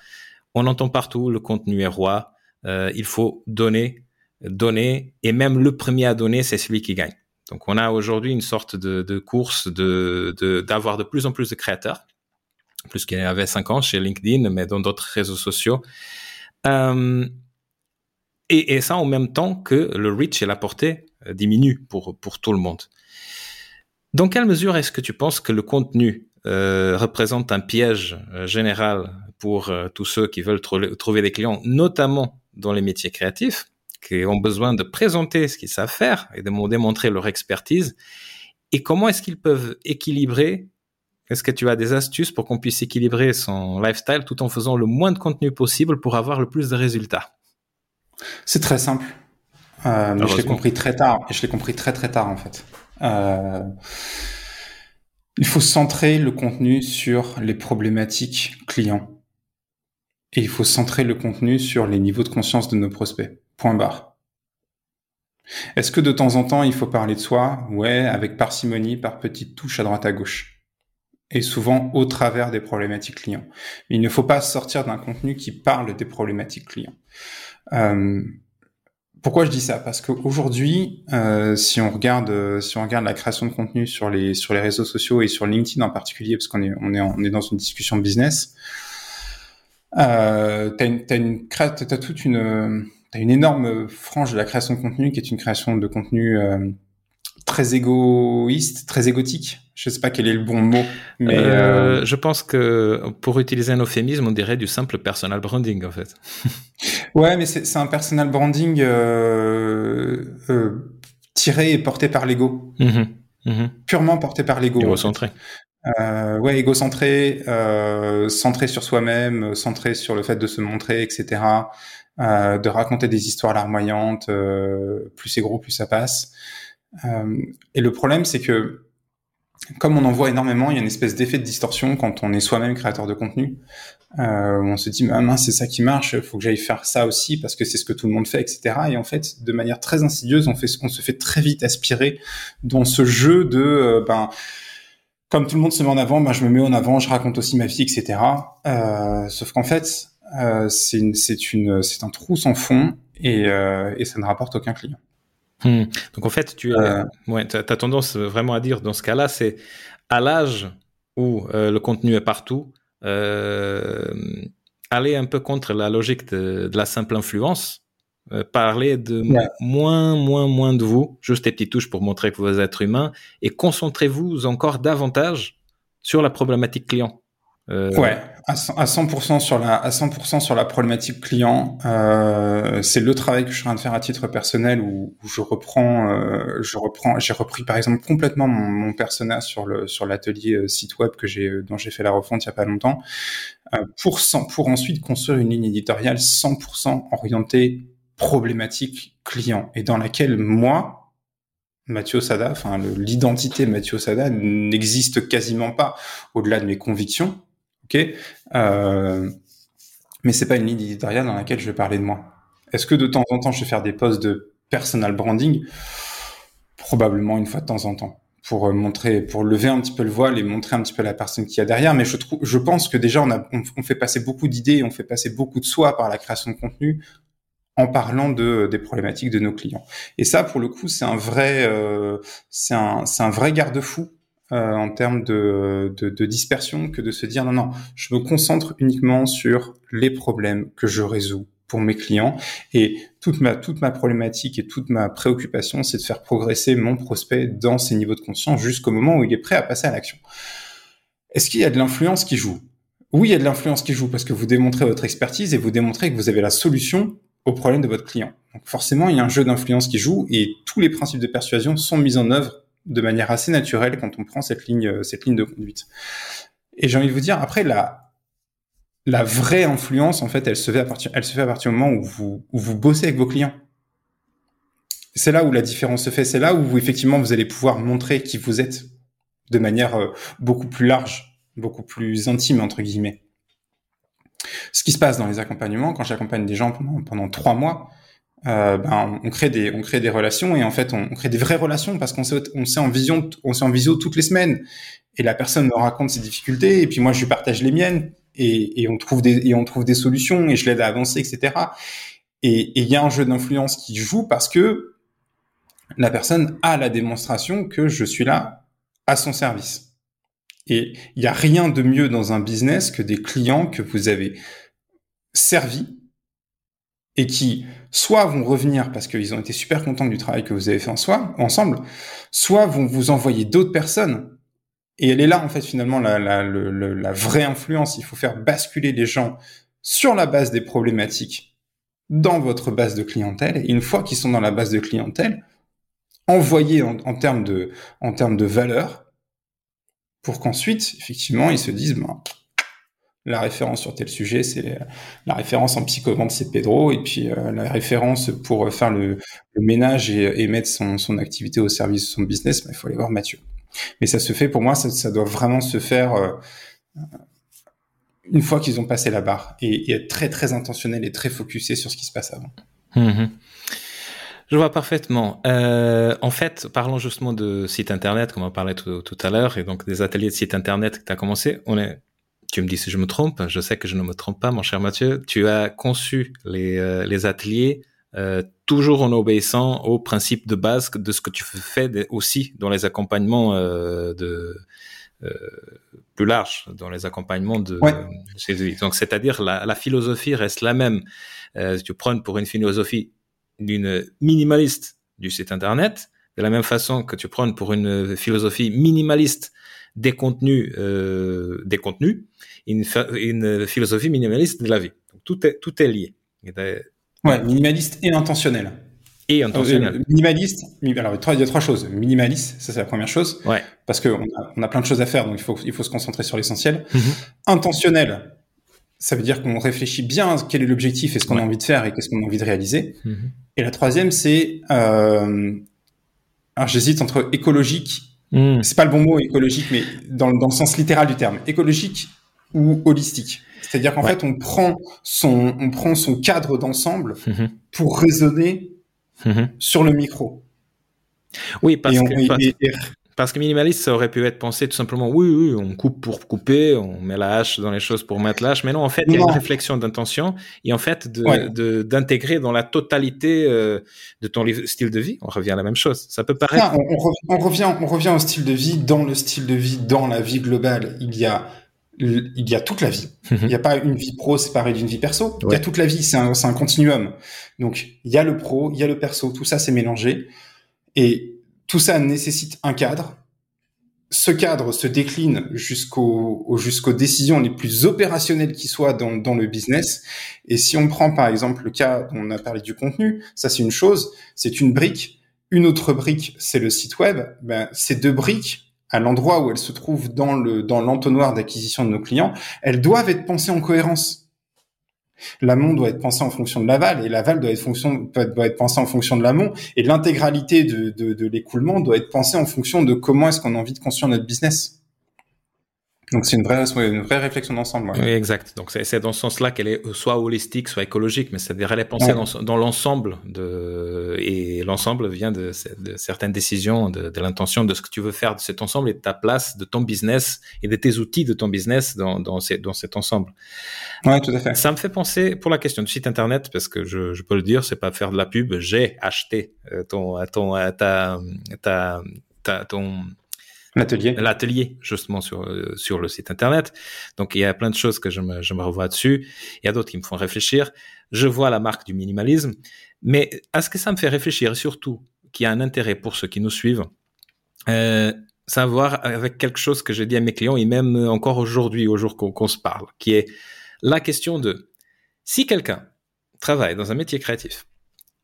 on entend partout le contenu est roi, euh, il faut donner, donner, et même le premier à donner, c'est celui qui gagne. Donc on a aujourd'hui une sorte de, course de d'avoir de, plus en plus de créateurs, plus qu'il y avait cinq ans chez LinkedIn, mais dans d'autres réseaux sociaux. Euh, et, ça en même temps que le reach et la portée euh, diminuent pour, pour tout le monde. Dans quelle mesure est-ce que tu penses que le contenu représente un piège général pour tous ceux qui veulent trouver des clients, notamment dans les métiers créatifs, qui ont besoin de présenter ce qu'ils savent faire et de démontrer leur expertise? Et comment est-ce qu'ils peuvent équilibrer? Est-ce que tu as des astuces pour qu'on puisse équilibrer son lifestyle tout en faisant le moins de contenu possible pour avoir le plus de résultats? C'est très simple. Euh, je l'ai compris très tard. Et je l'ai compris très très tard en fait. Euh, il faut centrer le contenu sur les problématiques clients. Et il faut centrer le contenu sur les niveaux de conscience de nos prospects. Point barre. Est-ce que de temps en temps, il faut parler de soi? Ouais, avec parcimonie, par petites touches à droite à gauche. Et souvent au travers des problématiques clients. Mais il ne faut pas sortir d'un contenu qui parle des problématiques clients. Euh, pourquoi je dis ça? Parce qu'aujourd'hui, euh, si on regarde, si on regarde la création de contenu sur les sur les réseaux sociaux et sur LinkedIn en particulier, parce qu'on est on est on est dans une discussion business, euh, t'as une, t'as une, t'as toute une, t'as une énorme frange de la création de contenu qui est une création de contenu euh, très égoïste, très égotique. Je sais pas quel est le bon mot, mais euh, euh je pense que pour utiliser un euphémisme, on dirait du simple personal branding en fait. <laughs> ouais, mais c'est, un personal branding euh, tiré et porté par l'ego. Mmh mmh Purement porté par l'ego. Égocentré. Euh, ouais, égocentré, centré sur soi-même, centré sur le fait de se montrer, etc. De raconter des histoires larmoyantes, plus c'est gros, plus ça passe. Euh, et le problème, c'est que comme on en voit énormément, il y a une espèce d'effet de distorsion quand on est soi-même créateur de contenu. Euh, on se dit, ah mince, c'est ça qui marche, il faut que j'aille faire ça aussi parce que c'est ce que tout le monde fait, etc. Et en fait, de manière très insidieuse, on, se fait très vite aspirer dans ce jeu de, euh, ben, comme tout le monde se met en avant, moi je me mets en avant, je raconte aussi ma vie, etc. Sauf qu'en fait, c'est un trou sans fond et ça ne rapporte aucun client. Hmm. Donc en fait, tu euh, ouais, as, tendance vraiment à dire dans ce cas-là, c'est à l'âge où euh, le contenu est partout, euh, aller un peu contre la logique de, de la simple influence euh, parler de moins, moins, moins de vous, juste des petites touches pour montrer que vous êtes humain, et concentrez-vous encore davantage sur la problématique client. Euh... Ouais, à 100% sur la à 100% sur la problématique client. Euh, c'est le travail que je suis en train de faire à titre personnel où, je reprends, euh, je reprends, j'ai repris par exemple complètement mon, mon persona sur le sur l'atelier euh, site web que j'ai dont j'ai fait la refonte il y a pas longtemps euh, pour pour ensuite construire une ligne éditoriale 100% orientée problématique client et dans laquelle moi Mathieu Sada, enfin l'identité Mathieu Sada n'existe quasiment pas au-delà de mes convictions Ok, euh, mais c'est pas une ligne éditoriale dans laquelle je vais parler de moi. Est-ce que de temps en temps je vais faire des posts de personal branding? Probablement une fois de temps en temps pour euh, montrer, pour lever un petit peu le voile et montrer un petit peu la personne qui y a derrière. Mais je trouve, je pense que déjà on a, on, fait passer beaucoup d'idées, on fait passer beaucoup de soi par la création de contenu en parlant de des problématiques de nos clients. Et ça, pour le coup, c'est un vrai, euh, c'est un, c'est un vrai garde-fou euh, en termes de, de, de, dispersion que de se dire non, non, je me concentre uniquement sur les problèmes que je résous pour mes clients et toute ma toute ma problématique et toute ma préoccupation c'est de faire progresser mon prospect dans ses niveaux de conscience jusqu'au moment où il est prêt à passer à l'action. Est-ce qu'il y a de l'influence qui joue? Oui, il y a de l'influence qui joue parce que vous démontrez votre expertise et vous démontrez que vous avez la solution au problème de votre client. Donc forcément, il y a un jeu d'influence qui joue et tous les principes de persuasion sont mis en œuvre de manière assez naturelle quand on prend cette ligne, euh, cette ligne de conduite. Et j'ai envie de vous dire, après, la, la vraie influence, en fait, elle se fait à partir, elle se fait à partir du moment où vous, où vous bossez avec vos clients. C'est là où la différence se fait. C'est là où vous, effectivement, vous allez pouvoir montrer qui vous êtes de manière euh, beaucoup plus large, beaucoup plus intime, entre guillemets. Ce qui se passe dans les accompagnements, quand j'accompagne des gens pendant, pendant trois mois, euh, ben, on crée des on crée des relations et en fait on, crée des vraies relations parce qu'on s'est on s'est en vision on s'est en visio toutes les semaines. Et la personne me raconte ses difficultés et puis moi je lui partage les miennes et, et on trouve des et on trouve des solutions et je l'aide à avancer etc et il y a un jeu d'influence qui joue parce que la personne a la démonstration que je suis là à son service. Et il y a rien de mieux dans un business que des clients que vous avez servis et qui soit vont revenir parce qu'ils ont été super contents du travail que vous avez fait en soi, ensemble, soit vont vous envoyer d'autres personnes. Et elle est là, en fait, finalement, la, la, la vraie influence. Il faut faire basculer les gens sur la base des problématiques dans votre base de clientèle. Et une fois qu'ils sont dans la base de clientèle, envoyer en, en termes de, en termes de valeur pour qu'ensuite, effectivement, ils se disent, ben, la référence sur tel sujet, c'est la référence en psychovente, c'est Pedro, et puis euh, la référence pour faire le, ménage et, mettre son, activité au service de son business, il faut aller voir Mathieu. Mais ça se fait, pour moi, ça, doit vraiment se faire euh, une fois qu'ils ont passé la barre et, être très très intentionnel et très focusé sur ce qui se passe avant. Mm-hmm. Je vois parfaitement. Euh, en fait, parlons justement de site internet, comme on parlait tout, tout à l'heure, et donc des ateliers de site internet que tu as commencé. On est tu me dis si je me trompe, je sais que je ne me trompe pas, mon cher Mathieu, tu as conçu les, euh, les ateliers euh, toujours en obéissant aux principes de base de ce que tu fais aussi dans les accompagnements euh, de euh, plus large, dans les accompagnements de ouais. donc c'est-à-dire la, la, philosophie reste la même. Euh, tu prends pour une philosophie d'une minimaliste du site internet, de la même façon que tu prends pour une philosophie minimaliste des contenus, euh, des contenus, une, une, philosophie minimaliste de la vie. Donc, tout est tout est lié. Ouais, minimaliste et intentionnel. Et intentionnel. Euh, minimaliste. Alors il y a trois choses. Minimaliste, ça c'est la première chose. Ouais. Parce qu'on a, on a plein de choses à faire, donc il faut il faut se concentrer sur l'essentiel. Mm -hmm. Intentionnel, ça veut dire qu'on réfléchit bien à quel est l'objectif et ce qu'on ouais. a envie de faire et qu'est-ce qu'on a envie de réaliser. Mm -hmm. Et la troisième, c'est euh, alors j'hésite entre écologique Mmh. C'est pas le bon mot écologique, mais dans, dans, le sens littéral du terme, écologique ou holistique. C'est-à-dire qu'en ouais. fait, on prend son, on prend son cadre d'ensemble mmh. pour raisonner mmh. sur le micro. Oui, parce et on, que et, et, parce que minimaliste, ça aurait pu être pensé tout simplement, oui, oui, on coupe pour couper, on met la hache dans les choses pour mettre la hache, mais non, en fait, il y a une réflexion d'intention et en fait d'intégrer de, de, dans la totalité euh, de ton style de vie, on revient à la même chose. Ça peut paraître. on, on, revient, on revient au style de vie dans le style de vie, dans la vie globale. Il y a il y a toute la vie. Mhm. Il n'y a pas une vie pro séparée d'une vie perso. Il y a toute la vie. C'est un, un continuum. Donc, il y a le pro, il y a le perso. Tout ça, c'est mélangé. Et tout ça nécessite un cadre. Ce cadre se décline jusqu'aux jusqu'aux décisions les plus opérationnelles qui soient dans, dans le business. Et si on prend par exemple le cas, on a parlé du contenu, ça c'est une chose, c'est une brique. Une autre brique, c'est le site web. Ben, ces deux briques, à l'endroit où elles se trouvent dans le dans l'entonnoir d'acquisition de nos clients, elles doivent être pensées en cohérence. L'amont doit être pensé en fonction de l'aval et l'aval doit être pensé en fonction de l'amont et l'intégralité de, de, de l'écoulement doit être pensée en fonction de comment est-ce qu'on a envie de construire notre business. Donc c'est une vraie, une vraie réflexion d'ensemble. Oui, exact. Donc c'est dans ce sens-là qu'elle est soit holistique, soit écologique, mais c'est-à-dire elle est pensée dans, dans l'ensemble de et l'ensemble vient de, de, certaines décisions, de, de l'intention de ce que tu veux faire de cet ensemble et de ta place, de ton business et de tes outils de ton business dans dans, ces, dans cet ensemble. Ouais, tout à fait. Ça me fait penser pour la question du site internet parce que je, je peux le dire, c'est pas faire de la pub. J'ai acheté euh, ton ton ta ta ta ton L'atelier. L'atelier, justement, sur, euh, sur le site Internet. Donc, il y a plein de choses que je me, je me revois dessus. Il y a d'autres qui me font réfléchir. Je vois la marque du minimalisme. Mais à ce que ça me fait réfléchir, surtout, qu'il y a un intérêt pour ceux qui nous suivent, euh, savoir avec quelque chose que j'ai dit à mes clients, et même encore aujourd'hui, au jour qu'on se parle, qui est la question de si quelqu'un travaille dans un métier créatif,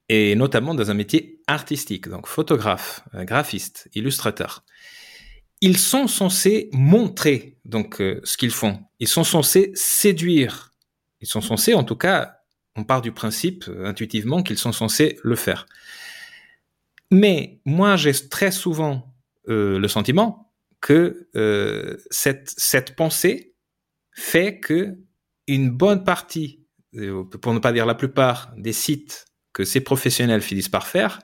et notamment dans un métier artistique, donc photographe, euh, graphiste, illustrateur, ils sont censés montrer donc euh, ce qu'ils font. Ils sont censés séduire. Ils sont censés, en tout cas, on part du principe euh, intuitivement qu'ils sont censés le faire. Mais moi, j'ai très souvent euh, le sentiment que cette, cette pensée fait que une bonne partie, pour ne pas dire la plupart, des sites que ces professionnels finissent par faire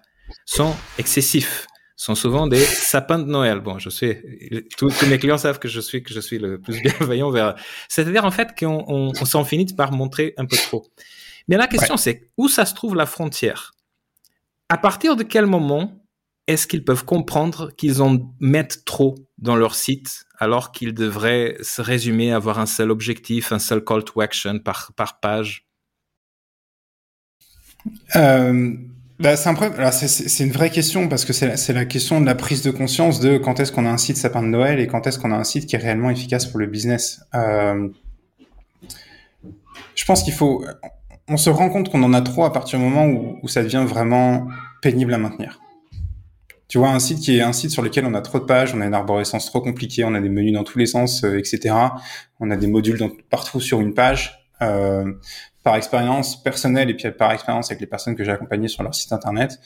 sont excessifs sont souvent des sapins de Noël. Bon, je sais, tous, mes clients savent que je suis que je suis le plus bienveillant vers. C'est-à-dire en fait qu'on on, on s'en finit par montrer un peu trop. Mais la question c'est où ça se trouve la frontière? À partir de quel moment est-ce qu'ils peuvent comprendre qu'ils en mettent trop dans leur site alors qu'ils devraient se résumer, avoir un seul objectif, un seul call to action par, par page? Euh, bah, c'est un C'est une vraie question parce que c'est la, la, question de la prise de conscience de quand est-ce qu'on a un site sapin de Noël et quand est-ce qu'on a un site qui est réellement efficace pour le business. Euh, je pense qu'il faut. On se rend compte qu'on en a trop à partir du moment où, où, ça devient vraiment pénible à maintenir. Tu vois, un site qui est un site sur lequel on a trop de pages, on a une arborescence trop compliquée, on a des menus dans tous les sens, euh, etc. On a des modules dans, partout sur une page. Euh, par expérience personnelle et puis par expérience avec les personnes que j'ai accompagnées sur leur site internet,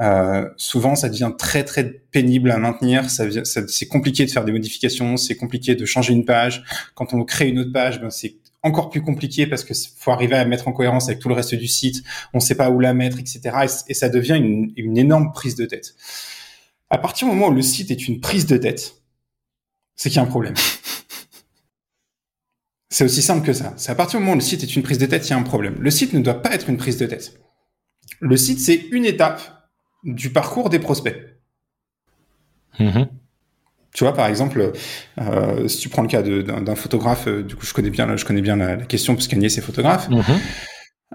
euh, souvent ça devient très très pénible à maintenir. Ça, ça c'est compliqué de faire des modifications, c'est compliqué de changer une page. Quand on crée une autre page, ben c'est encore plus compliqué parce que faut arriver à mettre en cohérence avec tout le reste du site. On ne sait pas où la mettre, etc. Et, et ça devient une, une énorme prise de tête. À partir du moment où le site est une prise de tête, c'est qu'il y a un problème. C'est aussi simple que ça. C'est à partir du moment où le site est une prise de tête, il y a un problème. Le site ne doit pas être une prise de tête. Le site, c'est une étape du parcours des prospects. Mm-hmm. Tu vois, par exemple, euh, si tu prends le cas d'un photographe, euh, du coup, je connais bien, je connais bien la, question parce qu'Agnès est photographe. Mm-hmm.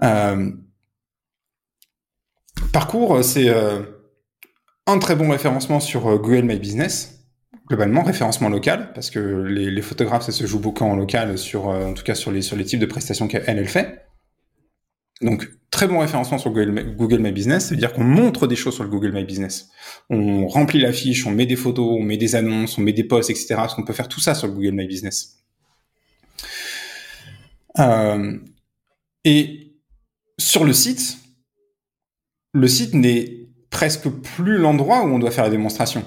Euh, parcours, c'est un très bon référencement sur Google My Business globalement référencement local parce que les, photographes ça se joue beaucoup en local sur euh, en tout cas sur les types de prestations qu'elle elle fait. Donc très bon référencement sur Google, My Business c'est à dire qu'on montre des choses sur le Google My Business. On remplit la fiche on met des photos on met des annonces on met des posts etc parce qu'on peut faire tout ça sur le Google My Business. Euh, et sur le site le site n'est presque plus l'endroit où on doit faire la démonstration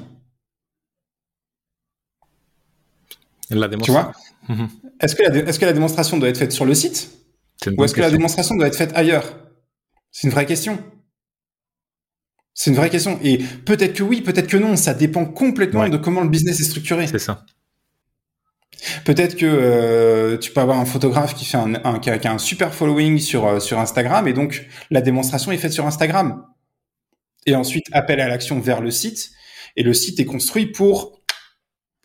La démonstration. Tu vois mhm. Est-ce que, la est que la démonstration doit être faite sur le site Ou est-ce que la démonstration doit être faite ailleurs? C'est une vraie question. C'est une vraie question. Et peut-être que oui, peut-être que non. Ça dépend complètement de comment le business est structuré. C'est ça. Peut-être que euh, tu peux avoir un photographe qui fait un, qui, a, un super following sur euh, sur Instagram et donc la démonstration est faite sur Instagram. Et ensuite appel à l'action vers le site et le site est construit pour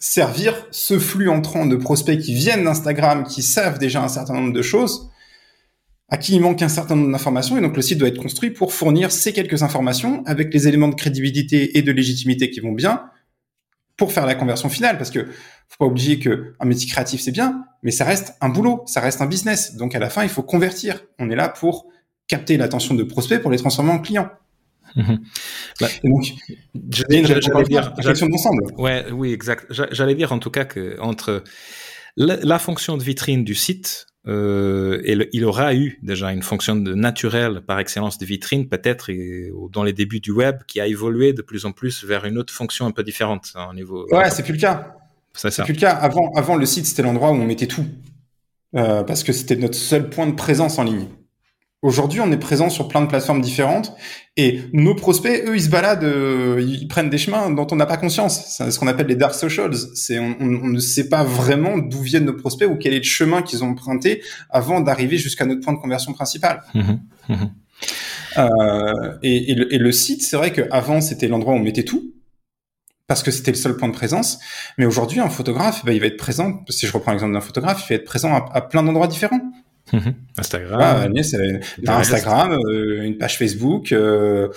servir ce flux entrant de prospects qui viennent d'Instagram, qui savent déjà un certain nombre de choses, à qui il manque un certain nombre d'informations, et donc le site doit être construit pour fournir ces quelques informations avec les éléments de crédibilité et de légitimité qui vont bien pour faire la conversion finale, parce que faut pas oublier que un métier créatif c'est bien, mais ça reste un boulot, ça reste un business. Donc à la fin, il faut convertir. On est là pour capter l'attention de prospects pour les transformer en clients. Mhm. Bah, donc, j'allais dire, d'ensemble. Ouais, oui, exact. J'allais dire en tout cas que entre la, fonction de vitrine du site, euh, il aura eu déjà une fonction de naturelle par excellence de vitrine, peut-être dans les débuts du web, qui a évolué de plus en plus vers une autre fonction un peu différente hein, au niveau. Ouais, c'est plus le cas. C'est plus le cas. Avant, avant le site, c'était l'endroit où on mettait tout, euh, parce que c'était notre seul point de présence en ligne. Aujourd'hui, on est présent sur plein de plateformes différentes et nos prospects, eux, ils se baladent, euh, ils prennent des chemins dont on n'a pas conscience. C'est ce qu'on appelle les dark socials. C'est on, on, ne sait pas vraiment d'où viennent nos prospects ou quel est le chemin qu'ils ont emprunté avant d'arriver jusqu'à notre point de conversion principal. Mmh mmh euh, et, et, le, et, le, site, c'est vrai qu'avant, c'était l'endroit où on mettait tout parce que c'était le seul point de présence. Mais aujourd'hui, un photographe, bah, il va être présent. Si je reprends l'exemple d'un photographe, il va être présent à, à plein d'endroits différents. Mhm. Instagram, ah, Instagram, euh, une page Facebook, euh,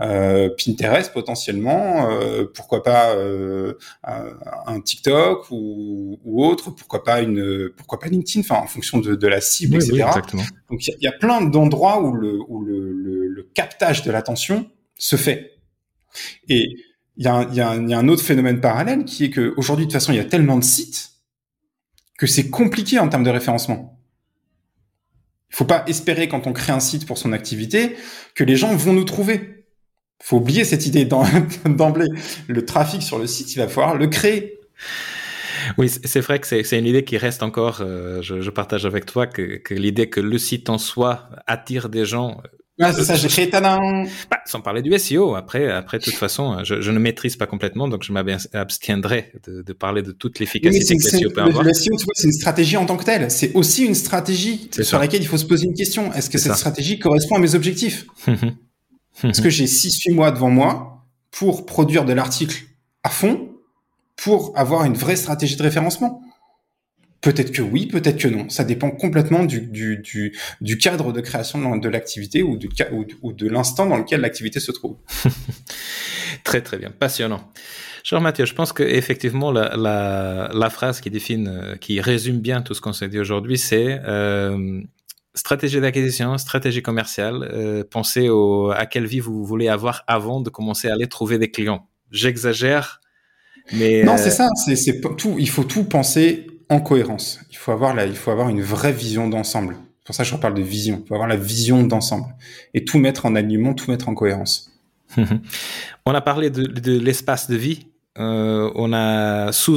euh, Pinterest potentiellement, pourquoi pas un TikTok ou, ou, autre, pourquoi pas une, pourquoi pas LinkedIn, enfin en fonction de, de la cible, etc. Donc il y, a plein d'endroits où le, où le, le, le captage de l'attention se fait. Et il y, a un, y, a y a un autre phénomène parallèle qui est que aujourd'hui de toute façon il y a tellement de sites que c'est compliqué en termes de référencement. Il faut pas espérer quand on crée un site pour son activité que les gens vont nous trouver. Faut oublier cette idée <laughs> d'emblée. Le trafic sur le site, il va falloir le créer. Oui, c'est vrai que c'est une idée qui reste encore, euh, je, partage avec toi, que l'idée que le site en soi attire des gens ah, c'est ça, j'ai créé Tadam. Bah, sans parler du SEO. Après, après, de toute façon, je, je ne maîtrise pas complètement, donc je m'abstiendrai de, de, parler de toute l'efficacité que SEO peut avoir. Le SEO, tu vois, c'est une stratégie en tant que telle. C'est aussi une stratégie sur laquelle il faut se poser une question. Est-ce que cette stratégie correspond à mes objectifs? Est-ce que j'ai 6-8 mois devant moi pour produire de l'article à fond pour avoir une vraie stratégie de référencement? Peut-être que oui, peut-être que non. Ça dépend complètement du, du, du, du cadre de création de l'activité ou, ou, ou de l'instant dans lequel l'activité se trouve. <laughs> très très bien, passionnant. Cher Mathieu, je pense que effectivement la, la, la phrase qui définit, euh, qui résume bien tout ce qu'on s'est dit aujourd'hui, c'est euh, stratégie d'acquisition, stratégie commerciale. Euh, pensez au, à quelle vie vous voulez avoir avant de commencer à aller trouver des clients. J'exagère, mais non, c'est ça. C'est tout. Il faut tout penser en cohérence. Il faut avoir la, il faut avoir une vraie vision d'ensemble. Pour ça, je reparle de vision. Il faut avoir la vision d'ensemble et tout mettre en alignement, tout mettre en cohérence. <laughs> on a parlé de, de l'espace de vie. Euh, on a sous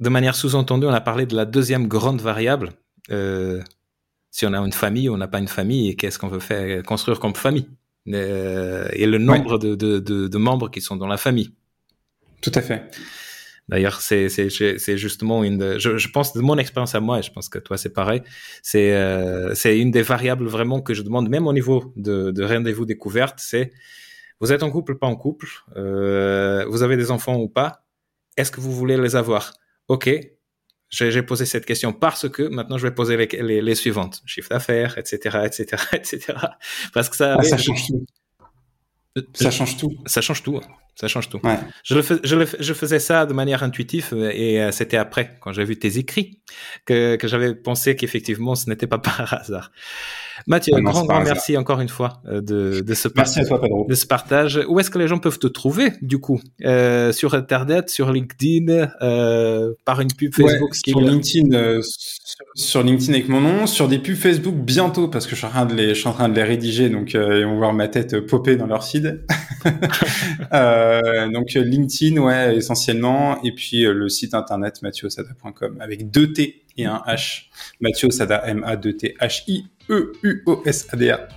de manière sous-entendue, on a parlé de la deuxième grande variable. Euh, si on a une famille, on n'a pas une famille, et qu'est-ce qu'on veut faire construire comme famille? Euh, Et le nombre de, de, de, de membres qui sont dans la famille. Tout à fait. D'ailleurs, c'est c'est justement une. je, je, pense de mon expérience à moi, et je pense que toi c'est pareil. C'est euh, c'est une des variables vraiment que je demande, même au niveau de, de rendez-vous découverte. C'est vous êtes en couple, pas en couple. Euh, vous avez des enfants ou pas. Est-ce que vous voulez les avoir? Ok. J'ai posé cette question parce que maintenant je vais poser les, les, les suivantes chiffre d'affaires, etc., etc., etc. Parce que ça. Ah, ça change tout. Ça change tout. Ça change tout. Ça change tout. Je, le je, je, faisais ça de manière intuitive et euh, c'était après, quand j'ai vu tes écrits, que, que j'avais pensé qu'effectivement ce n'était pas <laughs> par hasard. Mathieu, un grand, grand merci encore une fois euh, de, de, ce merci toi, de ce partage. Où est-ce que les gens peuvent te trouver, du coup? Euh, Sur Internet, sur LinkedIn, euh, par une pub Facebook Sur LinkedIn, euh, sur, LinkedIn avec mon nom, sur des pubs Facebook bientôt, parce que je suis en train de les, je suis en train de les rédiger, donc ils vont voir ma tête popper dans leur feed. <laughs> donc LinkedIn, ouais, essentiellement, et puis le site internet mathieuosada.com avec deux T et un H. Mathieu M-A-2-T-H-I E-U-O-S-A-D-A.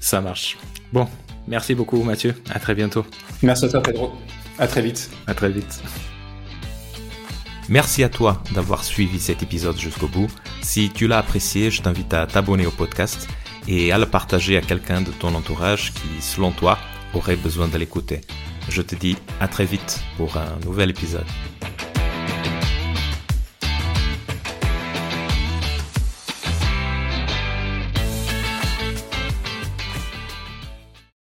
Ça marche. Bon, merci beaucoup Mathieu. À très bientôt. Merci à toi Pedro. À très vite. À très vite. Merci à toi d'avoir suivi cet épisode jusqu'au bout. Si tu l'as apprécié, je t'invite à t'abonner au podcast et à le partager à quelqu'un de ton entourage qui, selon toi, aurait besoin de l'écouter. Je te dis à très vite pour un nouvel épisode.